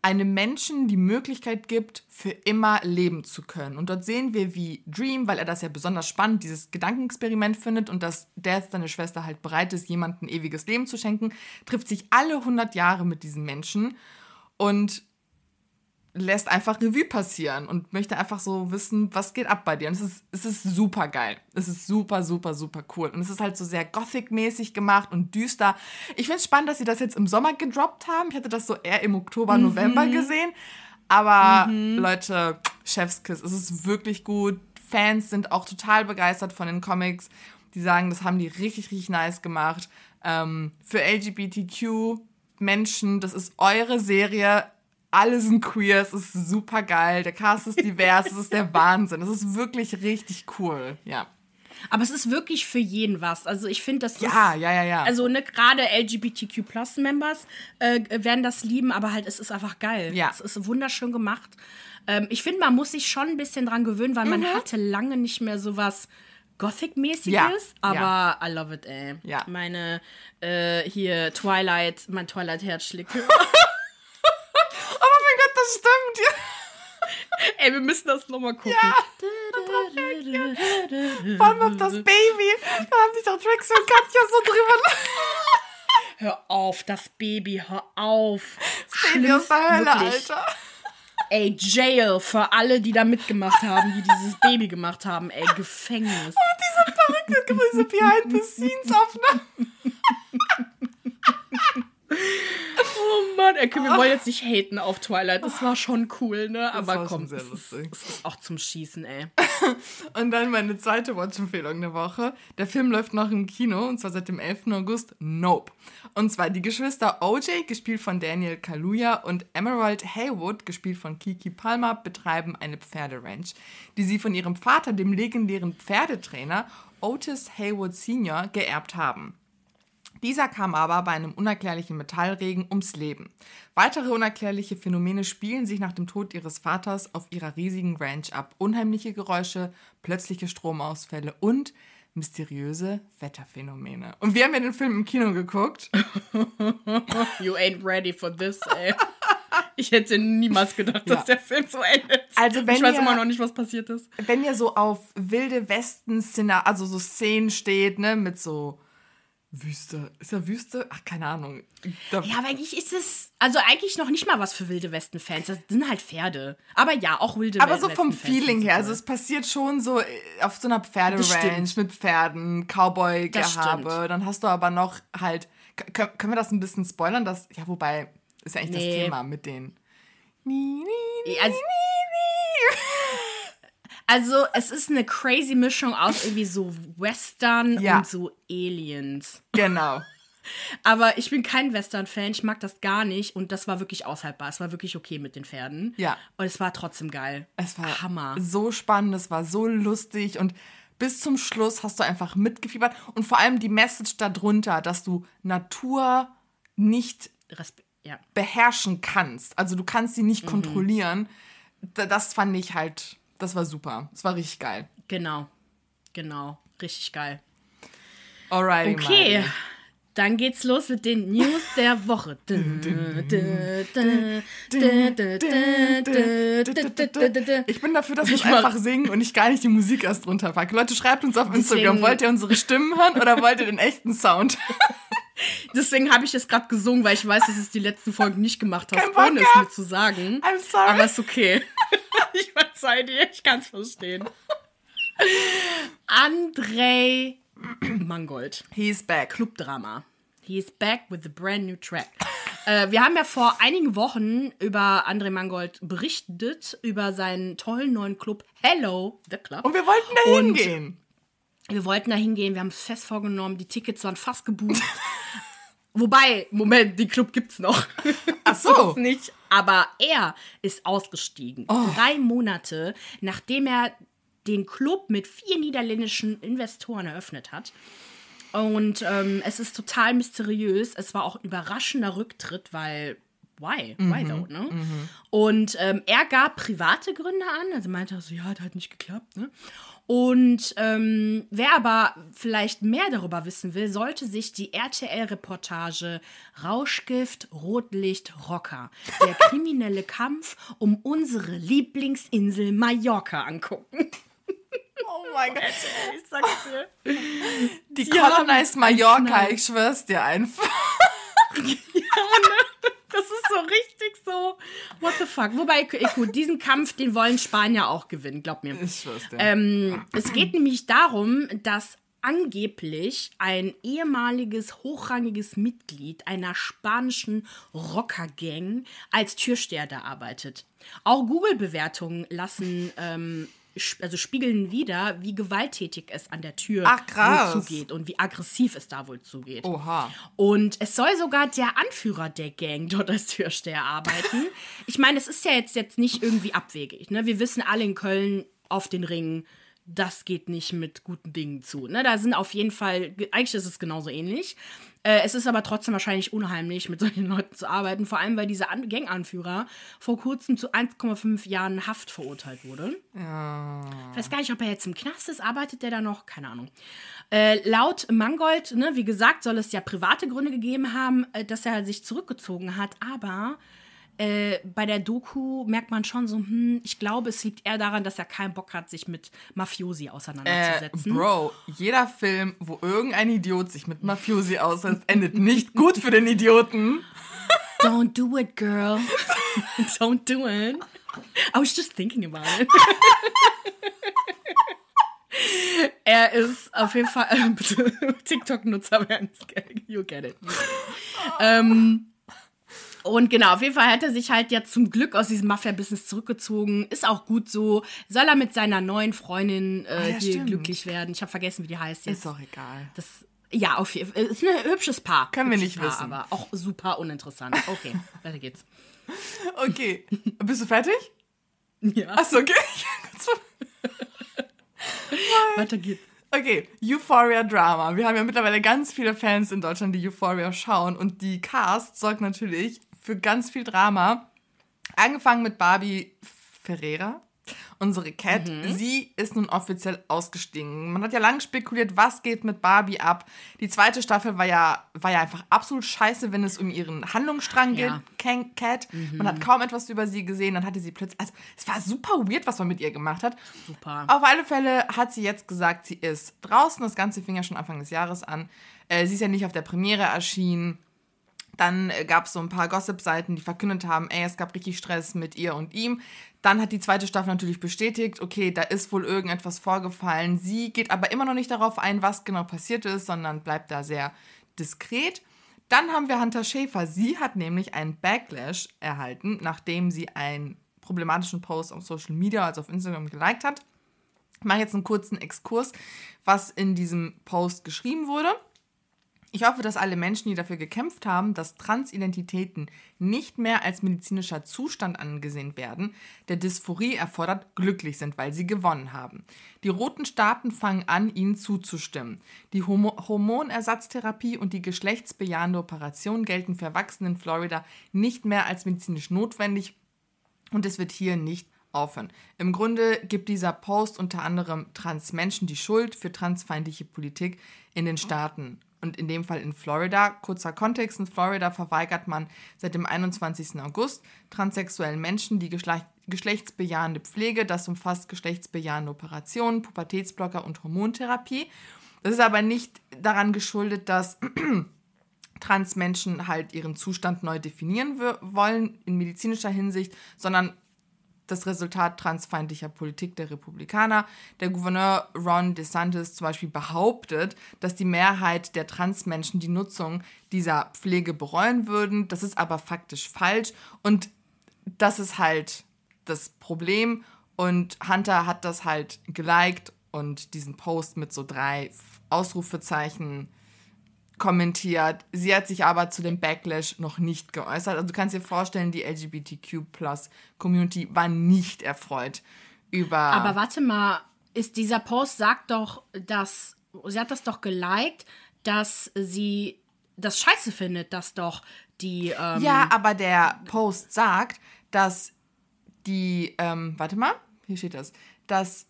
einem Menschen die Möglichkeit gibt, für immer leben zu können. Und dort sehen wir, wie Dream, weil er das ja besonders spannend, dieses Gedankenexperiment findet und dass Death, seine Schwester, halt bereit ist, jemandem ewiges Leben zu schenken, trifft sich alle 100 Jahre mit diesen Menschen und lässt einfach Revue passieren und möchte einfach so wissen, was geht ab bei dir. Und es ist, es ist super geil. Es ist super, super, super cool. Und es ist halt so sehr Gothic-mäßig gemacht und düster. Ich finde es spannend, dass sie das jetzt im Sommer gedroppt haben. Ich hatte das so eher im Oktober, mhm. November gesehen. Aber mhm. Leute, Chefskiss, es ist wirklich gut. Fans sind auch total begeistert von den Comics. Die sagen, das haben die richtig, richtig nice gemacht. Ähm, für LGBTQ Menschen, das ist eure Serie alle sind queer, es ist super geil, der Cast ist divers, es ist der Wahnsinn. Es ist wirklich richtig cool, ja. Aber es ist wirklich für jeden was. Also ich finde, das ja, ist, ja, ja, ja. Also ne, gerade LGBTQ+-Members äh, werden das lieben, aber halt es ist einfach geil. Ja. Es ist wunderschön gemacht. Ähm, ich finde, man muss sich schon ein bisschen dran gewöhnen, weil mhm. man hatte lange nicht mehr sowas Gothic-mäßiges, ja. aber ja. I love it, ey. Ja. Meine äh, hier Twilight, mein Twilight-Herz schlägt. [laughs] das stimmt. Ja. [laughs] Ey, wir müssen das nochmal gucken. Ja. [laughs] Vor allem auf das Baby. Da haben sich doch Drax und Katja so drüber. [laughs] Hör auf, das Baby, hör auf. Das Baby aus der Hölle, Wirklich. Alter. Ey, Jail für alle, die da mitgemacht haben, die dieses Baby gemacht haben. Ey, Gefängnis. Diese verrückte, diese Behind-the-Scenes-Aufnahme. Oh Mann, ey, wir wollen jetzt nicht haten auf Twilight. Das war schon cool, ne? Aber komm, sehr lustig. es ist auch zum Schießen, ey. [laughs] Und dann meine zweite Watch-Empfehlung der Woche. Der Film läuft noch im Kino, und zwar seit dem 11. August. Nope. Und zwar die Geschwister OJ, gespielt von Daniel Kaluuya, und Emerald Haywood, gespielt von Kiki Palmer, betreiben eine Pferderanch, die sie von ihrem Vater, dem legendären Pferdetrainer Otis Haywood Sr., geerbt haben. Dieser kam aber bei einem unerklärlichen Metallregen ums Leben. Weitere unerklärliche Phänomene spielen sich nach dem Tod ihres Vaters auf ihrer riesigen Ranch ab. Unheimliche Geräusche, plötzliche Stromausfälle und mysteriöse Wetterphänomene. Und wir haben ja den Film im Kino geguckt. [laughs] You ain't ready for this, ey. Ich hätte niemals gedacht, Ja. dass der Film so endet. Also wenn ich weiß ihr- immer noch nicht, was passiert ist. Wenn ihr so auf wilde Westen-Szene, also so Szenen steht, ne, mit so Wüste. Ist ja Wüste? Ach, keine Ahnung. Da, Ja, aber eigentlich ist es, also eigentlich noch nicht mal was für Wilde Westen-Fans. Das sind halt Pferde. Aber ja, auch Wilde Aber so vom Feeling her, also es passiert schon so äh, auf so einer Pferderanch stimmt. mit Pferden, Cowboy-Gehabe. Dann hast du aber noch halt, können wir das ein bisschen spoilern? Das, ja, wobei, ist ja eigentlich Nee. das Thema mit den. Ni, ni, ni, Also- ni, [laughs] Also, es ist eine crazy Mischung aus irgendwie so Western Ja. und so Aliens. Genau. Aber ich bin kein Western-Fan, ich mag das gar nicht und das war wirklich aushaltbar. Es war wirklich okay mit den Pferden. Ja. Und es war trotzdem geil. Es war Hammer. so spannend, es war so lustig und bis zum Schluss hast du einfach mitgefiebert. Und vor allem die Message darunter, dass du Natur nicht Respe ja. beherrschen kannst. Also du kannst sie Mhm. nicht kontrollieren. Da- Das fand ich halt, das war super. Das war richtig geil. Genau. Genau. Richtig geil. Alrighty, Okay. Miley. Dann geht's los mit den News der Woche. Ich bin dafür, dass wir einfach singen und ich gar nicht die Musik erst drunter packe. Leute, schreibt uns auf Instagram, Deswegen- wollt ihr unsere Stimmen hören oder wollt ihr den echten Sound? Deswegen habe ich es gerade gesungen, weil ich weiß, dass du es die letzten Folgen nicht gemacht hast, ohne es mir zu sagen. I'm sorry. Aber ist okay. [laughs] ich verzeih dir, ich kann es verstehen. Andrei Mangold. He's back. Clubdrama. He is back with a brand new track. äh, wir haben ja vor einigen Wochen über André Mangold berichtet, über seinen tollen neuen Club Hello, the Club. Und wir wollten da hingehen. Wir wollten da hingehen, wir haben es fest vorgenommen, die Tickets waren fast gebucht. [laughs] Wobei, Moment, den Club gibt's noch. Ach [laughs] so. nicht. Aber er ist ausgestiegen. Drei Monate, nachdem er den Club mit vier niederländischen Investoren eröffnet hat. Und ähm, es ist total mysteriös. Es war auch ein überraschender Rücktritt, weil. Why? Why though, ne? Und ähm, er gab private Gründe an. Also meinte er so, ja, hat halt nicht geklappt, ne? Und ähm, wer aber vielleicht mehr darüber wissen will, sollte sich die RTL-Reportage Rauschgift, Rotlicht, Rocker, der [laughs] kriminelle Kampf um unsere Lieblingsinsel Mallorca angucken. Oh mein Gott. Ich sag's dir. Die Die Colonized Mallorca, ich schwör's dir einfach. [laughs] Das ist so richtig so. What the fuck? Wobei, gut, diesen Kampf, den wollen Spanier auch gewinnen, glaub mir. Ich schwör's dir. Ähm, es geht nämlich darum, dass angeblich ein ehemaliges hochrangiges Mitglied einer spanischen Rockergang als Türsteher da arbeitet. Auch Google-Bewertungen lassen, ähm, also spiegeln wieder, wie gewalttätig es an der Tür Ach, zugeht und wie aggressiv es da wohl zugeht. Oha. Und es soll sogar der Anführer der Gang [laughs] dort als Türsteher arbeiten. [laughs] Ich meine, es ist ja jetzt, jetzt nicht irgendwie abwegig. Ne? Wir wissen alle in Köln auf den Ringen, das geht nicht mit guten Dingen zu. Ne? Da sind auf jeden Fall, eigentlich ist es genauso ähnlich. Äh, es ist aber trotzdem wahrscheinlich unheimlich, mit [laughs] solchen Leuten zu arbeiten. Vor allem, weil dieser An Gang-Anführer vor kurzem zu 1,5 Jahren Haft verurteilt wurde. Ich weiß gar nicht, ob er jetzt im Knast ist. Arbeitet der da noch? Keine Ahnung. Äh, laut Mangold, ne, wie gesagt, soll es ja private Gründe gegeben haben, äh, dass er sich zurückgezogen hat. Aber äh, bei der Doku merkt man schon so, hm, ich glaube, es liegt eher daran, dass er keinen Bock hat, sich mit Mafiosi auseinanderzusetzen. Äh, Bro, jeder Film, wo irgendein Idiot sich mit Mafiosi aussetzt, endet nicht gut für den Idioten. [laughs] [laughs] Don't do it, girl. [laughs] Don't do it. I was just thinking about it. er ist auf jeden Fall äh, TikTok-Nutzer werden You get it. ähm, und genau, auf jeden Fall hat er sich halt jetzt zum Glück aus diesem Mafia-Business zurückgezogen. Ist auch gut so. Soll er mit seiner neuen Freundin äh, ah, ja, hier stimmt. glücklich werden? Ich habe vergessen, wie die heißt jetzt. Ist auch egal. Das, ja, auf jeden Fall. Ist ein hübsches Paar. Können wir nicht Paar, wissen. Aber auch super uninteressant. Okay, [laughs] weiter geht's. Okay. Bist du fertig? [laughs] Ja. Achso, okay. [laughs] weiter geht's. Okay, Euphoria Drama. Wir haben ja mittlerweile ganz viele Fans in Deutschland, die Euphoria schauen. Und die Cast sorgt natürlich für ganz viel Drama. Angefangen mit Barbie Ferreira, unsere Cat. Mhm. Sie ist nun offiziell ausgestiegen. Man hat ja lange spekuliert, was geht mit Barbie ab. Die zweite Staffel war ja, war ja einfach absolut scheiße, wenn es um ihren Handlungsstrang ja. geht. Cat. Mhm. Man hat kaum etwas über sie gesehen. Dann hatte sie plötzlich. Also, es war super weird, was man mit ihr gemacht hat. Super. Auf alle Fälle hat sie jetzt gesagt, sie ist draußen. Das Ganze fing ja schon Anfang des Jahres an. Äh, sie ist ja nicht auf der Premiere erschienen. Dann äh, gab es so ein paar Gossip-Seiten, die verkündet haben, ey, es gab richtig Stress mit ihr und ihm. Dann hat die zweite Staffel natürlich bestätigt, okay, da ist wohl irgendetwas vorgefallen. Sie geht aber immer noch nicht darauf ein, was genau passiert ist, sondern bleibt da sehr diskret. Dann haben wir Hunter Schäfer. Sie hat nämlich einen Backlash erhalten, nachdem sie einen problematischen Post auf Social Media, also auf Instagram, geliked hat. Ich mache jetzt einen kurzen Exkurs, was in diesem Post geschrieben wurde. Ich hoffe, dass alle Menschen, die dafür gekämpft haben, dass Transidentitäten nicht mehr als medizinischer Zustand angesehen werden, der Dysphorie erfordert, glücklich sind, weil sie gewonnen haben. Die roten Staaten fangen an, ihnen zuzustimmen. Die Hormonersatztherapie und die geschlechtsbejahende Operation gelten für Erwachsene in Florida nicht mehr als medizinisch notwendig und es wird hier nicht aufhören. Im Grunde gibt dieser Post unter anderem Transmenschen die Schuld für transfeindliche Politik in den Staaten und in dem Fall in Florida. Kurzer Kontext, in Florida verweigert man seit dem 21. August transsexuellen Menschen die Geschlecht geschlechtsbejahende Pflege. Das umfasst geschlechtsbejahende Operationen, Pubertätsblocker und Hormontherapie. Das ist aber nicht daran geschuldet, dass [clears throat] Transmenschen halt ihren Zustand neu definieren wollen in medizinischer Hinsicht, sondern das Resultat transfeindlicher Politik der Republikaner. Der Gouverneur Ron DeSantis zum Beispiel behauptet, dass die Mehrheit der Transmenschen die Nutzung dieser Pflege bereuen würden. Das ist aber faktisch falsch und das ist halt das Problem. Und Hunter hat das halt geliked und diesen Post mit so drei Ausrufezeichen kommentiert. Sie hat sich aber zu dem Backlash noch nicht geäußert. Also du kannst dir vorstellen, die LGBTQ-Plus-Community war nicht erfreut über. Aber warte mal, ist dieser Post sagt doch, dass sie hat das doch geliked, dass sie das scheiße findet, dass doch die. Ähm ja, aber der Post sagt, dass die, ähm, warte mal, hier steht das, dass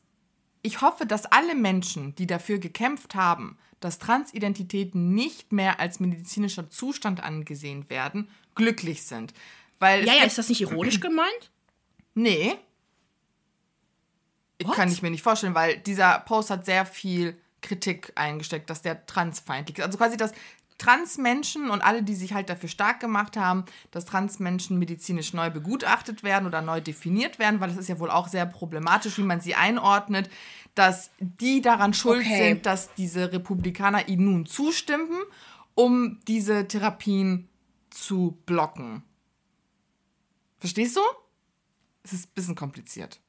ich hoffe, dass alle Menschen, die dafür gekämpft haben, dass Transidentitäten nicht mehr als medizinischer Zustand angesehen werden, glücklich sind. Weil ja, ja, ist das nicht ironisch gemeint? Nee. What? Kann ich mir nicht vorstellen, weil dieser Post hat sehr viel Kritik eingesteckt, dass der transfeindlich ist. Also quasi, dass Transmenschen und alle, die sich halt dafür stark gemacht haben, dass Transmenschen medizinisch neu begutachtet werden oder neu definiert werden, weil es ist ja wohl auch sehr problematisch, wie man sie einordnet, dass die daran schuld okay. sind, dass diese Republikaner ihnen nun zustimmen, um diese Therapien zu blocken. Verstehst du? Es ist ein bisschen kompliziert.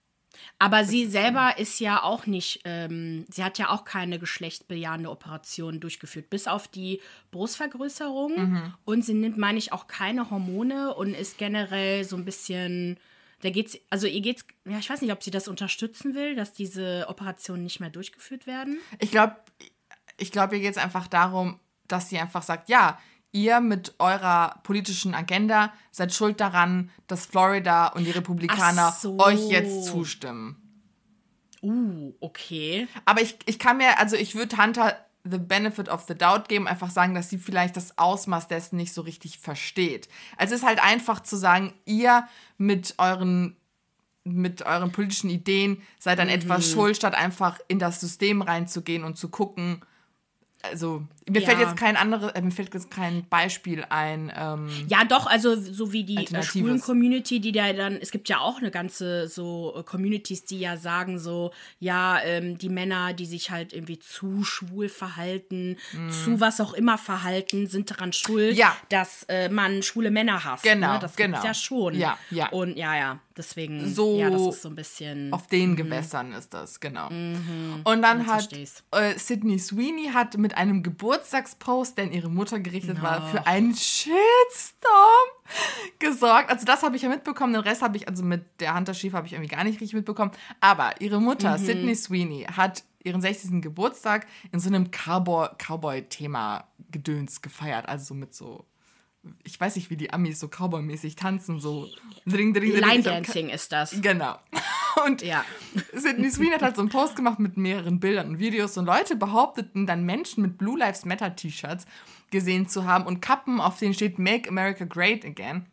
Aber sie selber ist ja auch nicht, ähm, sie hat ja auch keine geschlechtsbejahende Operation durchgeführt, bis auf die Brustvergrößerung. Mhm. Und sie nimmt, meine ich, auch keine Hormone und ist generell so ein bisschen, da geht's, also ihr geht's, ja, ich weiß nicht, ob sie das unterstützen will, dass diese Operationen nicht mehr durchgeführt werden. Ich glaube, ich glaube, ihr geht es einfach darum, dass sie einfach sagt, ja, ihr mit eurer politischen Agenda seid schuld daran, dass Florida und die Republikaner so. euch jetzt zustimmen. Uh, okay. Aber ich, ich kann mir, also ich würde Hunter the benefit of the doubt geben, einfach sagen, dass sie vielleicht das Ausmaß dessen nicht so richtig versteht. Also es ist halt einfach zu sagen, ihr mit euren mit euren politischen Ideen seid an mhm. etwas schuld, statt einfach in das System reinzugehen und zu gucken, also mir ja. fällt jetzt kein anderes, äh, mir fällt jetzt kein Beispiel ein. Ähm, ja, doch, also so wie die äh, schwulen Community, die da dann, es gibt ja auch eine ganze so äh, Communities, die ja sagen so, ja, ähm, die Männer, die sich halt irgendwie zu schwul verhalten, mm. zu was auch immer verhalten, sind daran schuld, ja. dass äh, man schwule Männer hasst. Ne? Genau, ne? das genau. gibt's ja schon. Ja, ja. Und ja, ja, deswegen, so ja, das ist so ein bisschen. Auf den mhm. Gewässern ist das, genau. Mhm. Und dann hat äh, Sydney Sweeney hat mit einem Geburtstagspost, der an ihre Mutter gerichtet no. war, für einen Shitstorm gesorgt. Also das habe ich ja mitbekommen, den Rest habe ich, also mit der Hunter Schief habe ich irgendwie gar nicht richtig mitbekommen. Aber ihre Mutter, mhm. Sydney Sweeney, hat ihren 60. Geburtstag in so einem Cowboy-Thema-Gedöns gefeiert. Also mit so ich weiß nicht, wie die Amis so Cowboy-mäßig tanzen, so dring, dring, dring. Line Dancing ist das. Genau. [laughs] Und ja. Sydney Sweeney hat halt so einen Post gemacht mit mehreren Bildern und Videos und Leute behaupteten dann Menschen mit Blue Lives Matter T-Shirts gesehen zu haben und Kappen, auf denen steht Make America Great Again.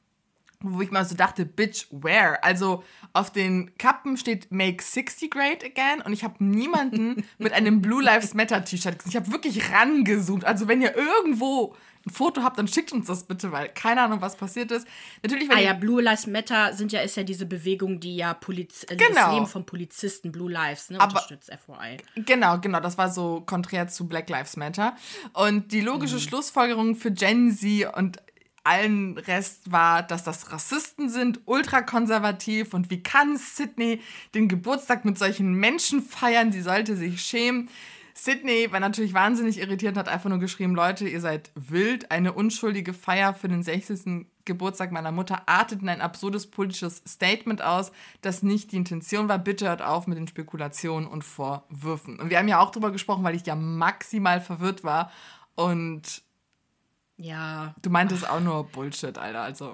Wo ich mal so dachte, bitch, where? Also auf den Kappen steht Make 60 Great Again und ich habe niemanden [laughs] mit einem Blue Lives Matter T-Shirt gesehen. Ich habe wirklich rangezoomt. Also wenn ihr irgendwo ein Foto habt, dann schickt uns das bitte, weil keine Ahnung, was passiert ist. Natürlich, wenn ah ja, Blue Lives Matter sind ja, ist ja diese Bewegung, die ja Poliz äh, genau. das Leben von Polizisten, Blue Lives, ne, Aber, unterstützt, FYI. Genau, genau, das war so konträr zu Black Lives Matter. Und die logische mhm. Schlussfolgerung für Gen Z und allen Rest war, dass das Rassisten sind, ultrakonservativ und wie kann Sydney den Geburtstag mit solchen Menschen feiern, sie sollte sich schämen. Sydney war natürlich wahnsinnig irritiert und hat einfach nur geschrieben, Leute, ihr seid wild. Eine unschuldige Feier für den 60. Geburtstag meiner Mutter artet in ein absurdes politisches Statement aus, das nicht die Intention war. Bitte hört auf mit den Spekulationen und Vorwürfen. Und wir haben ja auch drüber gesprochen, weil ich ja maximal verwirrt war. Und ja. Du meintest auch nur Bullshit, Alter. Also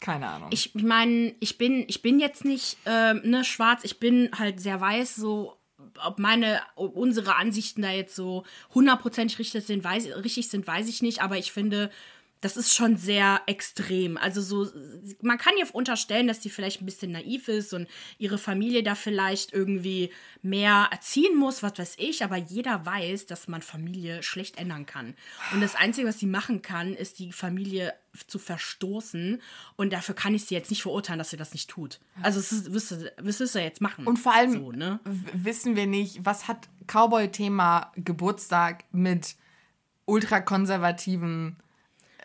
keine Ahnung. Ich meine, ich bin, ich bin jetzt nicht äh, ne, schwarz, ich bin halt sehr weiß, so ob meine, ob unsere Ansichten da jetzt so hundertprozentig richtig sind, weiß, richtig sind, weiß ich nicht, aber ich finde, das ist schon sehr extrem. Also so, man kann ihr unterstellen, dass sie vielleicht ein bisschen naiv ist und ihre Familie da vielleicht irgendwie mehr erziehen muss, was weiß ich, aber jeder weiß, dass man Familie schlecht ändern kann. Und das Einzige, was sie machen kann, ist die Familie zu verstoßen und dafür kann ich sie jetzt nicht verurteilen, dass sie das nicht tut. Also das wirst du ja jetzt machen. Und vor allem so, ne? wissen wir nicht, was hat Cowboy-Thema Geburtstag mit ultrakonservativen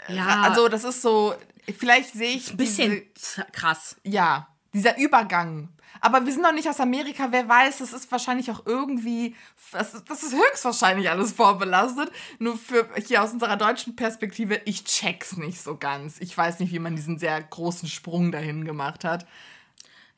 ja. Also, das ist so, vielleicht sehe ich. Ein bisschen diese, krass. Ja, dieser Übergang. Aber wir sind noch nicht aus Amerika, wer weiß, das ist wahrscheinlich auch irgendwie, das, das ist höchstwahrscheinlich alles vorbelastet. Nur für hier aus unserer deutschen Perspektive, ich check's nicht so ganz. Ich weiß nicht, wie man diesen sehr großen Sprung dahin gemacht hat.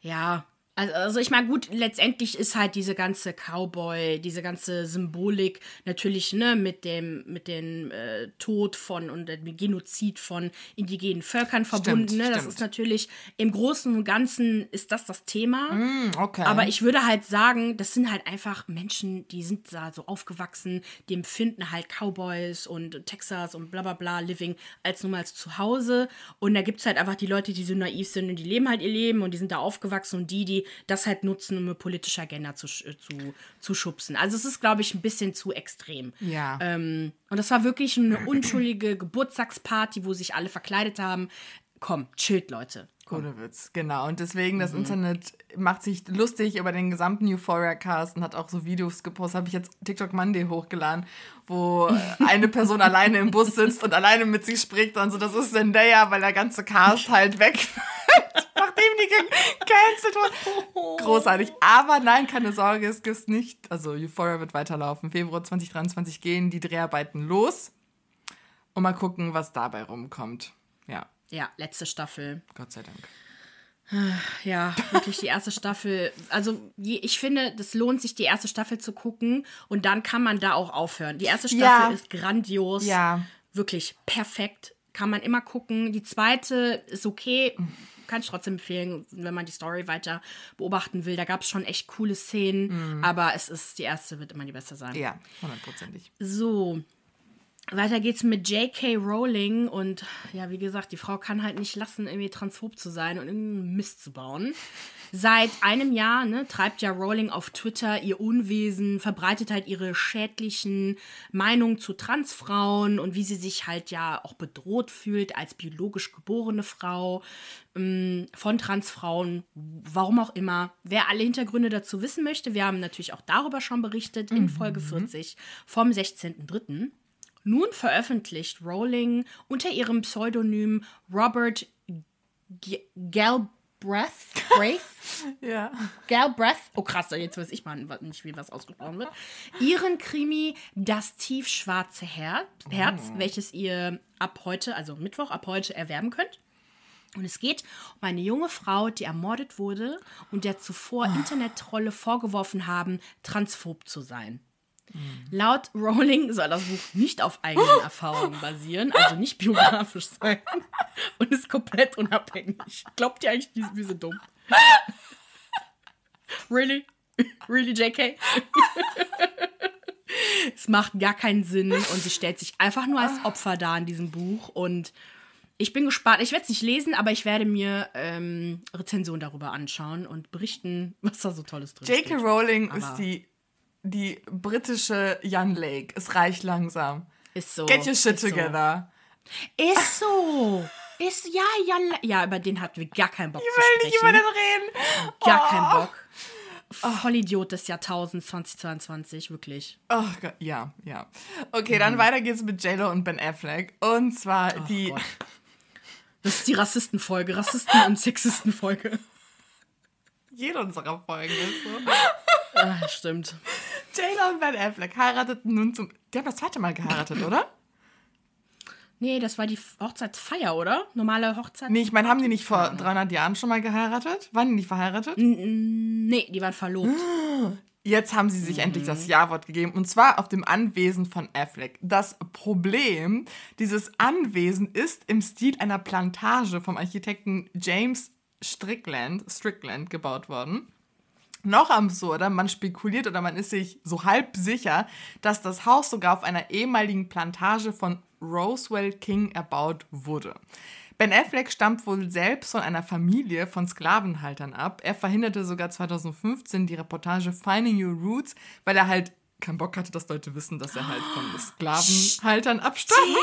Ja, also, also ich meine, gut, letztendlich ist halt diese ganze Cowboy, diese ganze Symbolik natürlich, ne, mit dem, mit dem äh, Tod von und dem Genozid von indigenen Völkern verbunden. Stimmt, ne? Das stimmt. ist natürlich im Großen und Ganzen ist das das Thema. Mm, okay. Aber ich würde halt sagen, das sind halt einfach Menschen, die sind da so aufgewachsen, die empfinden halt Cowboys und Texas und bla bla bla Living als nun mal als Zuhause. Und da gibt es halt einfach die Leute, die so naiv sind und die leben halt ihr Leben und die sind da aufgewachsen und die, die das halt nutzen, um eine politische Agenda zu, äh, zu, zu schubsen. Also es ist, glaube ich, ein bisschen zu extrem. Ja. Ähm, und das war wirklich eine unschuldige Geburtstagsparty, wo sich alle verkleidet haben. Komm, chillt, Leute. Ohne Witz, genau. Und deswegen, das mhm. Internet macht sich lustig über den gesamten Euphoria-Cast und hat auch so Videos gepostet. Habe ich jetzt TikTok Monday hochgeladen, wo [laughs] eine Person alleine im Bus sitzt und alleine mit sich spricht. Und so, das ist Zendaya, weil der ganze Cast halt weg [laughs] nachdem die gecancelt wurde. [laughs] Großartig. Aber nein, keine Sorge, es gibt nicht. Also Euphoria wird weiterlaufen. Februar 2023 gehen die Dreharbeiten los. Und mal gucken, was dabei rumkommt. Ja. Ja, letzte Staffel. Gott sei Dank. Ja, wirklich die erste Staffel. Also ich finde, das lohnt sich, die erste Staffel zu gucken und dann kann man da auch aufhören. Die erste Staffel ja. ist grandios. Ja. Wirklich perfekt kann man immer gucken. Die zweite ist okay, kann ich trotzdem empfehlen, wenn man die Story weiter beobachten will. Da gab es schon echt coole Szenen, mhm. aber es ist, die erste wird immer die beste sein. Ja, hundertprozentig. So, weiter geht's mit J.K. Rowling und ja, wie gesagt, die Frau kann halt nicht lassen, irgendwie transphob zu sein und irgendeinen Mist zu bauen. Seit einem Jahr ne, treibt ja Rowling auf Twitter ihr Unwesen, verbreitet halt ihre schädlichen Meinungen zu Transfrauen und wie sie sich halt ja auch bedroht fühlt als biologisch geborene Frau ähm, von Transfrauen, warum auch immer. Wer alle Hintergründe dazu wissen möchte, wir haben natürlich auch darüber schon berichtet in Folge 40 vom 16.03. Nun veröffentlicht Rowling unter ihrem Pseudonym Robert G Galbraith. Braith? [laughs] ja. Galbraith. Oh krass, jetzt weiß ich mal nicht, wie was ausgesprochen wird. Ihren Krimi Das tiefschwarze Herz, Herz oh. welches ihr ab heute, also Mittwoch ab heute erwerben könnt. Und es geht um eine junge Frau, die ermordet wurde und der zuvor oh. Internettrolle vorgeworfen haben, transphob zu sein. Laut Rowling soll das Buch nicht auf eigenen [laughs] Erfahrungen basieren, also nicht biografisch sein [laughs] und ist komplett unabhängig. Glaubt ihr eigentlich, wir sind dumm? [laughs] Really? Really, JK? es macht gar keinen Sinn und sie stellt sich einfach nur als Opfer dar in diesem Buch und ich bin gespannt. Ich werde es nicht lesen, aber ich werde mir ähm, Rezensionen darüber anschauen und berichten, was da so Tolles drin J.K. Rowling aber ist die die britische Jan Lake. Es reicht langsam. Ist so. Get your shit ist together. So. Ist so. Ist, ja, Jan, ja, über den hatten wir gar keinen Bock ich zu sprechen. Ich will nicht über den reden. Gar oh. keinen Bock. Vollidiot des Jahrtausends 2022, wirklich. Oh Gott, ja, ja. Okay, mhm. dann weiter geht's mit JLo und Ben Affleck. Und zwar oh die. Gott. Das ist die Rassistenfolge, Rassisten- und Sexistenfolge. Jede unserer Folgen ist so. Ah, stimmt. Taylor und Ben Affleck heirateten nun zum. Die haben das zweite Mal geheiratet, oder? Nee, das war die Hochzeitsfeier, oder? Normale Hochzeit. Nee, ich meine, haben die nicht vor 300 Jahren schon mal geheiratet? Waren die nicht verheiratet? Nee, die waren verlobt. [gasps] Jetzt haben sie sich mhm. endlich das Ja-Wort gegeben und zwar auf dem Anwesen von Affleck. Das Problem, dieses Anwesen ist im Stil einer Plantage vom Architekten James Strickland, Strickland gebaut worden. Noch absurder, man spekuliert oder man ist sich so halb sicher, dass das Haus sogar auf einer ehemaligen Plantage von Roswell King erbaut wurde. Ben Affleck stammt wohl selbst von einer Familie von Sklavenhaltern ab. Er verhinderte sogar 2015 die Reportage Finding Your Roots, weil er halt keinen Bock hatte, dass Leute wissen, dass er halt von [gasps] Sklavenhaltern abstammt.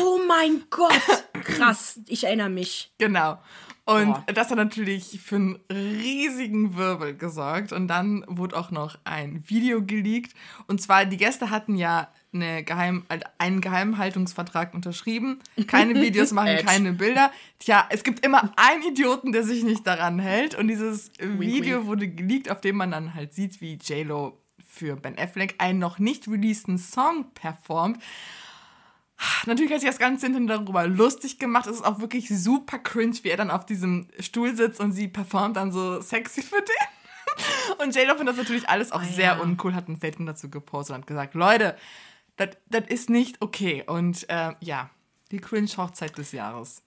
Oh mein Gott! Krass, ich erinnere mich. Genau. Und Boah. das hat natürlich für einen riesigen Wirbel gesorgt. Und dann wurde auch noch ein Video geleakt. Und zwar, die Gäste hatten ja eine Geheim, einen Geheimhaltungsvertrag unterschrieben. Keine [laughs] Videos machen, keine Bilder. Tja, es gibt immer einen Idioten, der sich nicht daran hält. Und dieses Video wurde geleakt, auf dem man dann halt sieht, wie JLo für Ben Affleck einen noch nicht releaseden Song performt. Natürlich hat sich das Ganze hinten darüber lustig gemacht. Es ist auch wirklich super cringe, wie er dann auf diesem Stuhl sitzt und sie performt dann so sexy für den. [laughs] Und J-Lo findet das natürlich alles auch oh, sehr ja. uncool, hat ein Statement dazu gepostet und hat gesagt, Leute, das ist nicht okay. Und äh, ja, die Cringe-Hochzeit des Jahres.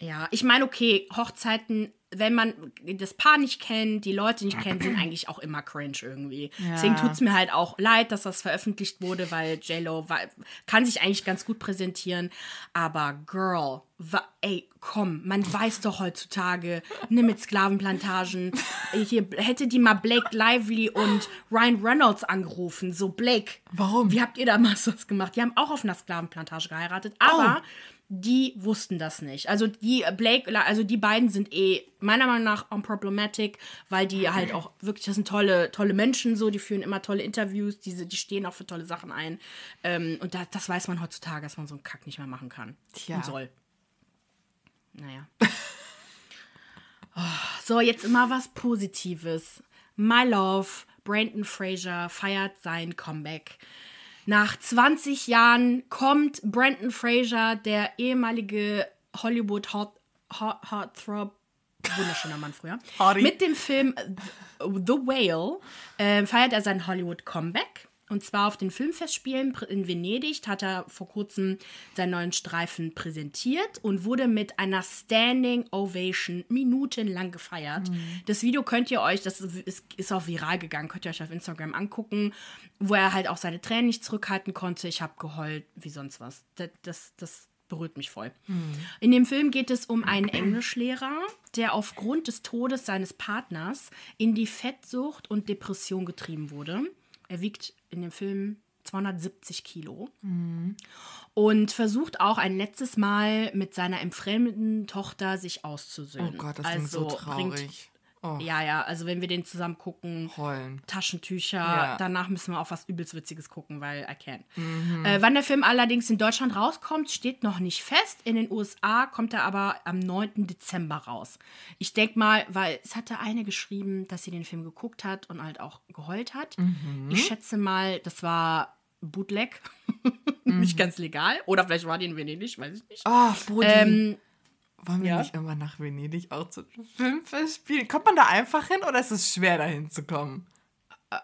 Ja, ich meine, okay, Hochzeiten wenn man das Paar nicht kennt, die Leute nicht kennt, sind eigentlich auch immer cringe irgendwie. Ja. Deswegen tut es mir halt auch leid, dass das veröffentlicht wurde, weil JLo kann sich eigentlich ganz gut präsentieren. Aber Girl, ey, komm, man weiß doch heutzutage, ne, mit Sklavenplantagen. Hier hätte die mal Blake Lively und Ryan Reynolds angerufen. So, Blake. Warum? Wie habt ihr damals das gemacht? Die haben auch auf einer Sklavenplantage geheiratet, aber. Oh die wussten das nicht. Also die Blake, also die beiden sind eh meiner Meinung nach unproblematic, weil die halt auch wirklich, das sind tolle, tolle Menschen so, die führen immer tolle Interviews, diese, die stehen auch für tolle Sachen ein. Ähm, und da, das weiß man heutzutage, dass man so einen Kack nicht mehr machen kann. Tja. Und soll. Naja. [laughs] oh, so, jetzt immer was Positives. My Love, Brandon Fraser feiert sein Comeback. Nach 20 Jahren kommt Brandon Fraser, der ehemalige Hollywood Hot, Hot, Heartthrob, wunderschöner Mann früher, Hardy. mit dem Film The Whale äh, feiert er sein Hollywood Comeback. Und zwar auf den Filmfestspielen in Venedig hat er vor kurzem seinen neuen Streifen präsentiert und wurde mit einer Standing Ovation minutenlang gefeiert. Mhm. Das Video könnt ihr euch, das ist, ist auch viral gegangen, könnt ihr euch auf Instagram angucken, wo er halt auch seine Tränen nicht zurückhalten konnte. Ich habe geheult wie sonst was. Das, das, das berührt mich voll. Mhm. In dem Film geht es um einen [clears throat] Englischlehrer, der aufgrund des Todes seines Partners in die Fettsucht und Depression getrieben wurde. Er wiegt in dem Film 270 Kilo mhm. und versucht auch ein letztes Mal mit seiner entfremden Tochter sich auszusöhnen. Oh Gott, das also so traurig. Oh. Ja, ja, also wenn wir den zusammen gucken, Heulen. Taschentücher, ja. danach müssen wir auf was übelst Witziges gucken, weil I can. Mhm. Äh, wann der Film allerdings in Deutschland rauskommt, steht noch nicht fest. In den USA kommt er aber am 9. Dezember raus. Ich denke mal, weil es hatte eine geschrieben, dass sie den Film geguckt hat und halt auch geheult hat. Mhm. Ich schätze mal, das war Bootleg. [laughs] nicht mhm. ganz legal. Oder vielleicht war die in Venedig, weiß ich nicht. Oh, Brudi. Ähm, wollen wir ja? nicht immer nach Venedig auch zu Filmfestspielen? Kommt man da einfach hin oder ist es schwer, dahin zu kommen?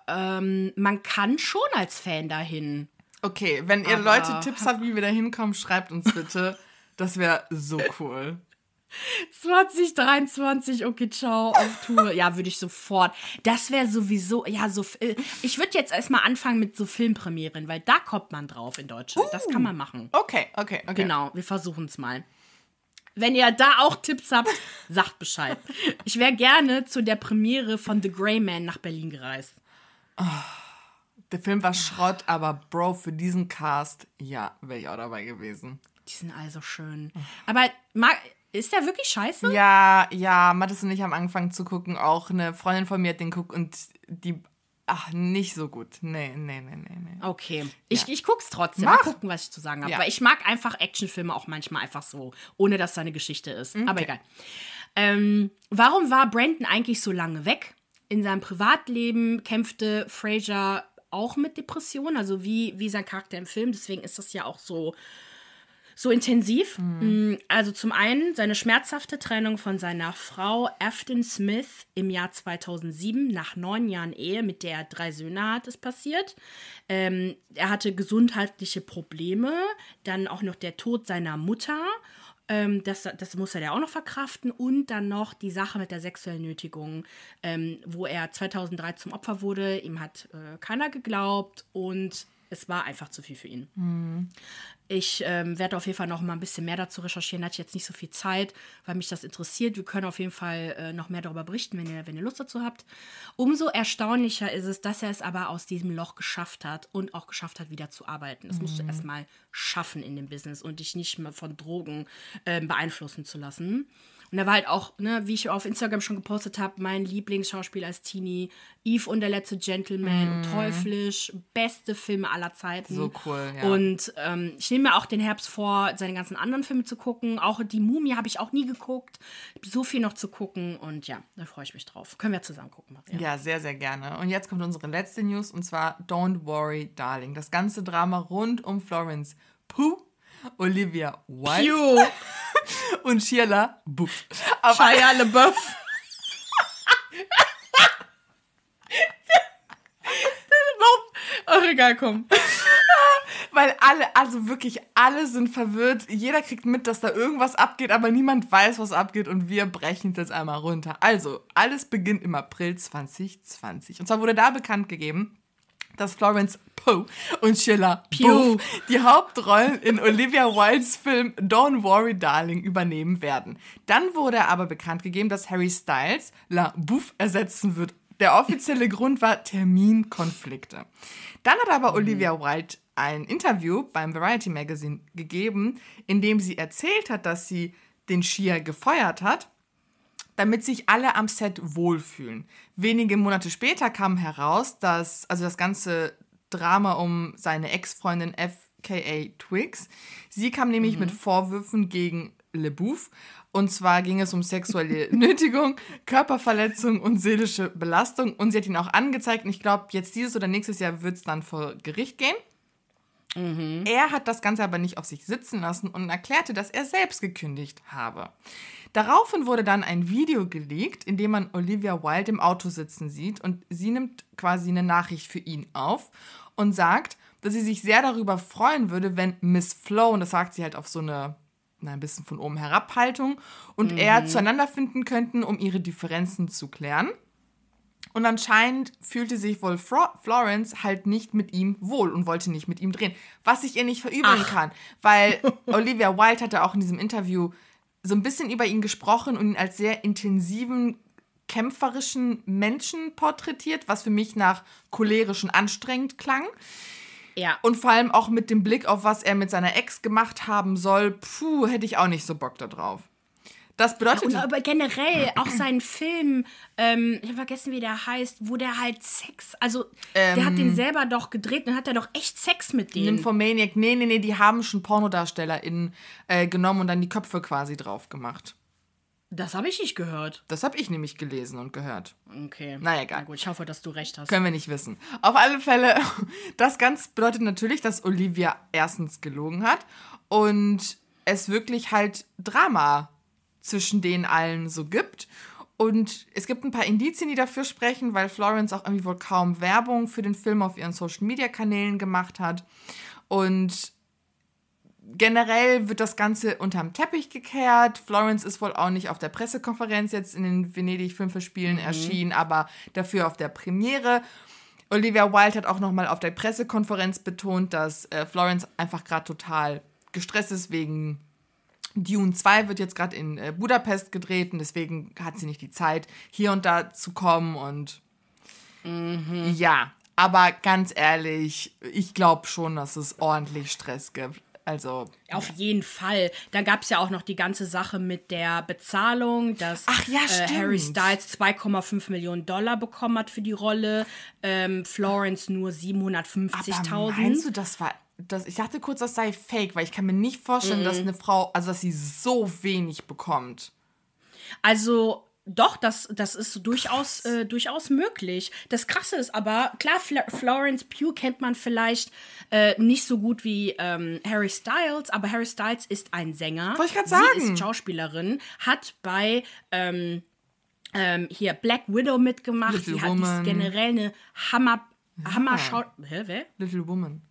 Ähm, man kann schon als Fan dahin. Okay, wenn ihr Aber Leute Tipps habt, wie wir da hinkommen, schreibt uns bitte. Das wäre so cool. 2023, okay, ciao, auf Tour. Ja, würde ich sofort. Das wäre sowieso, ja, so. Äh, ich würde jetzt erstmal anfangen mit so Filmpremieren, weil da kommt man drauf in Deutschland. Uh, das kann man machen. Okay, okay, okay. Genau, wir versuchen es mal. Wenn ihr da auch Tipps habt, sagt Bescheid. Ich wäre gerne zu der Premiere von The Grey Man nach Berlin gereist. Oh, der Film war Schrott, aber Bro, für diesen Cast, ja, wäre ich auch dabei gewesen. Die sind also schön. Aber mag, ist der wirklich scheiße? Ja, ja, Mathis und ich haben angefangen zu gucken. Auch eine Freundin von mir hat den geguckt und die Ach, nicht so gut. Nee, nee, nee, nee, nee. Okay. Ich, ja. ich guck's trotzdem. Mach. Mal gucken, was ich zu sagen habe. Ja. Weil ich mag einfach Actionfilme auch manchmal einfach so, ohne dass da eine Geschichte ist. Okay. Aber egal. Ähm, warum war Brandon eigentlich so lange weg? In seinem Privatleben kämpfte Fraser auch mit Depressionen, also wie, wie sein Charakter im Film. Deswegen ist das ja auch so so intensiv. Mhm. Mm, also zum einen seine schmerzhafte Trennung von seiner Frau Afton Smith im Jahr 2007 nach neun Jahren Ehe, mit der er drei Söhne hat, ist passiert. Ähm, er hatte gesundheitliche Probleme, dann auch noch der Tod seiner Mutter. Ähm, das, das muss er ja auch noch verkraften. Und dann noch die Sache mit der sexuellen Nötigung, ähm, wo er 2003 zum Opfer wurde. Ihm hat äh, keiner geglaubt und es war einfach zu viel für ihn. Mhm. Ich ähm, werde auf jeden Fall noch mal ein bisschen mehr dazu recherchieren. Hatte ich jetzt nicht so viel Zeit, weil mich das interessiert. Wir können auf jeden Fall äh, noch mehr darüber berichten, wenn ihr, wenn ihr Lust dazu habt. Umso erstaunlicher ist es, dass er es aber aus diesem Loch geschafft hat und auch geschafft hat, wieder zu arbeiten. Das mhm. musst du mhm. erstmal schaffen in dem Business und dich nicht mehr von Drogen äh, beeinflussen zu lassen. Und da war halt auch, ne, wie ich auf Instagram schon gepostet habe, mein Lieblingsschauspieler als Teenie, Eve und der letzte Gentleman mm. und. Teuflisch, beste Filme aller Zeiten. So cool, ja. Und ähm, ich nehme mir auch den Herbst vor, seine ganzen anderen Filme zu gucken. Auch die Mumie habe ich auch nie geguckt. So viel noch zu gucken und ja, da freue ich mich drauf. Können wir zusammen gucken. Maria. Ja, sehr, sehr gerne. Und jetzt kommt unsere letzte News und zwar Don't Worry, Darling. Das ganze Drama rund um Florence Pooh Olivia Wilde [laughs] und Sheila Buff. Aber Shia LaBeouf. [laughs] Warum? Ach, egal, komm. Weil alle, also wirklich alle sind verwirrt. Jeder kriegt mit, dass da irgendwas abgeht, aber niemand weiß, was abgeht und wir brechen es jetzt einmal runter. Also, alles beginnt im April 2020. Und zwar wurde da bekannt gegeben, dass Florence Poe und Sheila Pugh die Hauptrollen in Olivia Wildes Film Don't Worry Darling übernehmen werden. Dann wurde aber bekannt gegeben, dass Harry Styles La Bouffe ersetzen wird. Der offizielle Grund war Terminkonflikte. Dann hat aber mhm. Olivia Wilde ein Interview beim Variety Magazine gegeben, in dem sie erzählt hat, dass sie den Shia gefeuert hat damit sich alle am Set wohlfühlen. Wenige Monate später kam heraus, dass, also das ganze Drama um seine Ex-Freundin FKA Twix, sie kam nämlich mhm. mit Vorwürfen gegen LeBouf. Und zwar ging es um sexuelle [laughs] Nötigung, Körperverletzung und seelische Belastung. Und sie hat ihn auch angezeigt. Und ich glaube, jetzt dieses oder nächstes Jahr wird es dann vor Gericht gehen. Mhm. Er hat das Ganze aber nicht auf sich sitzen lassen und erklärte, dass er selbst gekündigt habe. Daraufhin wurde dann ein Video geleakt, in dem man Olivia Wilde im Auto sitzen sieht und sie nimmt quasi eine Nachricht für ihn auf. und sagt, dass sie sich sehr darüber freuen würde, wenn Miss Flo, und das sagt sie halt auf so eine, na, ein bisschen von oben herab Haltung, und mhm. er zueinander finden könnten, um ihre Differenzen zu klären. Und anscheinend fühlte sich wohl Florence halt nicht mit ihm wohl und wollte nicht mit ihm drehen. Was ich ihr nicht verübeln Ach. kann. Weil [laughs] Olivia Wilde hatte auch in diesem Interview so ein bisschen über ihn gesprochen und ihn als sehr intensiven, kämpferischen Menschen porträtiert, was für mich nach cholerisch und anstrengend klang. Ja. Und vor allem auch mit dem Blick auf, was er mit seiner Ex gemacht haben soll, puh, hätte ich auch nicht so Bock darauf. Das bedeutet. Ja, aber generell auch sein Film, ähm, ich habe vergessen, wie der heißt, wo der halt Sex, also ähm, der hat den ähm. selber doch gedreht und hat er doch echt Sex mit denen. Nymphomaniac, nee, nee, nee, die haben schon PornodarstellerInnen äh, genommen und dann die Köpfe quasi drauf gemacht. Das habe ich nicht gehört. Das habe ich nämlich gelesen und gehört. Okay. Naja, egal. Na gut, ich hoffe, dass du recht hast. Können wir nicht wissen. Auf alle Fälle, [laughs] das Ganze bedeutet natürlich, dass Olivia erstens gelogen hat und es wirklich halt Drama zwischen denen allen so gibt. Und es gibt ein paar Indizien, die dafür sprechen, weil Florence auch irgendwie wohl kaum Werbung für den Film auf ihren Social-Media-Kanälen gemacht hat. Und generell wird das Ganze unterm Teppich gekehrt. Florence ist wohl auch nicht auf der Pressekonferenz jetzt in den Venedig Filmverspielen mhm. erschienen, aber dafür auf der Premiere. Olivia Wilde hat auch nochmal auf der Pressekonferenz betont, dass äh, Florence einfach gerade total gestresst ist wegen Dune 2 wird jetzt gerade in äh, Budapest gedreht und deswegen hat sie nicht die Zeit, hier und da zu kommen und mhm. ja, aber ganz ehrlich, ich glaube schon, dass es ordentlich Stress gibt. Also. Auf jeden Fall. Da gab es ja auch noch die ganze Sache mit der Bezahlung, dass ja, äh, Harry Styles 2,5 Millionen Dollar bekommen hat für die Rolle, ähm, Florence nur 750.000. Meinst du, das war das, ich dachte kurz, das sei fake, weil ich kann mir nicht vorstellen, mm dass eine Frau, also dass sie so wenig bekommt. Also doch, das, das ist durchaus, äh, durchaus möglich. Das Krasse ist aber, klar, Fl Florence Pugh kennt man vielleicht äh, nicht so gut wie ähm, Harry Styles, aber Harry Styles ist ein Sänger. Wollte ich gerade sagen. Sie ist Schauspielerin, hat bei ähm, ähm, hier Black Widow mitgemacht. Little die hat generell eine Hammer, Hammer ja. Hä, wer? Little Woman.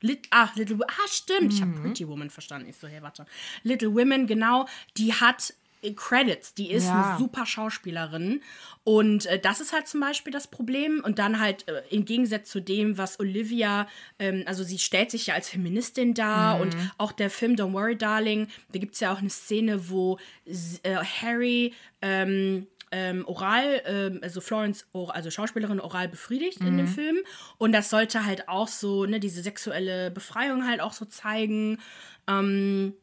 Lit ah, Little Ah, stimmt. Mhm. Ich habe Pretty Woman verstanden. Ich so, hey, warte. Little Women, genau. Die hat äh, Credits. Die ist ja. eine super Schauspielerin. Und äh, das ist halt zum Beispiel das Problem. Und dann halt äh, im Gegensatz zu dem, was Olivia, ähm, also sie stellt sich ja als Feministin dar. Mhm. Und auch der Film Don't Worry, Darling, da gibt es ja auch eine Szene, wo äh, Harry. Ähm, ähm, oral, ähm, also Florence, also Schauspielerin, oral befriedigt mhm. in dem mhm. Film. Und das sollte halt auch so, ne, diese sexuelle Befreiung halt auch so zeigen. Ähm,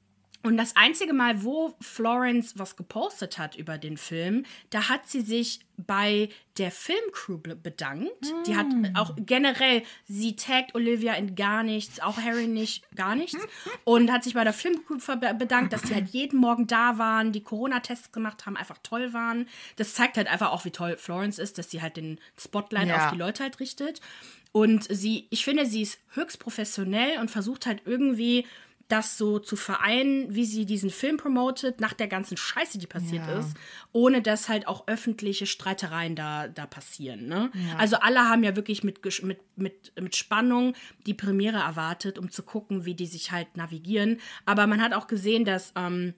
und das einzige Mal, wo Florence was gepostet hat über den Film, da hat sie sich bei der Filmcrew bedankt. Mm. Die hat hm. auch generell, sie taggt Olivia in gar nichts, auch Harry nicht, gar nichts. Und hat sich bei der Filmcrew bedankt, dass die halt jeden Morgen da waren, die Corona-Tests gemacht haben, einfach toll waren. Das zeigt halt einfach auch, wie toll Florence ist, dass sie halt den Spotlight ja. auf die Leute halt richtet. Und sie, ich finde, sie ist höchst professionell und versucht halt irgendwie das so zu vereinen, wie sie diesen Film promotet, nach der ganzen Scheiße, die passiert ja. ist, ohne dass halt auch öffentliche Streitereien da, da passieren. Ne? Ja. Also alle haben ja wirklich mit, mit, mit, mit Spannung die Premiere erwartet, um zu gucken, wie die sich halt navigieren. Aber man hat auch gesehen, dass ähm,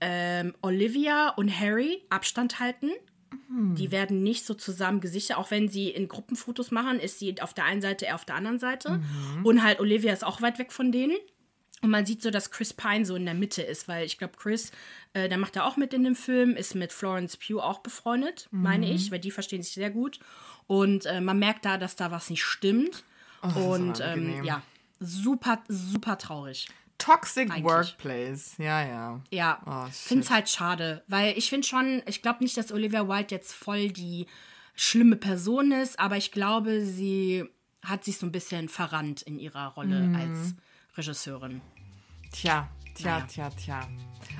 ähm, Olivia und Harry Abstand halten. Mhm. Die werden nicht so zusammen gesichert, auch wenn sie in Gruppenfotos machen, ist sie auf der einen Seite, er auf der anderen Seite. Mhm. Und halt Olivia ist auch weit weg von denen. Und man sieht so, dass Chris Pine so in der Mitte ist, weil ich glaube, Chris, äh, der macht da auch mit in dem Film, ist mit Florence Pugh auch befreundet, mhm. meine ich, weil die verstehen sich sehr gut. Und äh, man merkt da, dass da was nicht stimmt. Oh, und ähm, ja, super, super traurig. Toxic Eigentlich. Workplace, ja, ja. Ja, oh, finde es halt schade, weil ich finde schon, ich glaube nicht, dass Olivia Wilde jetzt voll die schlimme Person ist, aber ich glaube, sie hat sich so ein bisschen verrannt in ihrer Rolle mhm. als Regisseurin. Tja, tja, naja. tja, tja.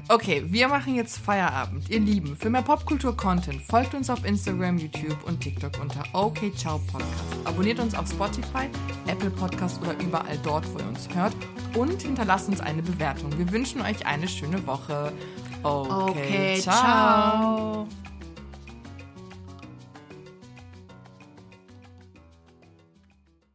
Okay, wir machen jetzt Feierabend. Ihr Lieben, für mehr Popkultur-Content folgt uns auf Instagram, YouTube und TikTok unter OK Ciao Podcast. Abonniert uns auf Spotify, Apple Podcast oder überall dort, wo ihr uns hört. Und hinterlasst uns eine Bewertung. Wir wünschen euch eine schöne Woche. Okay, okay ciao. ciao.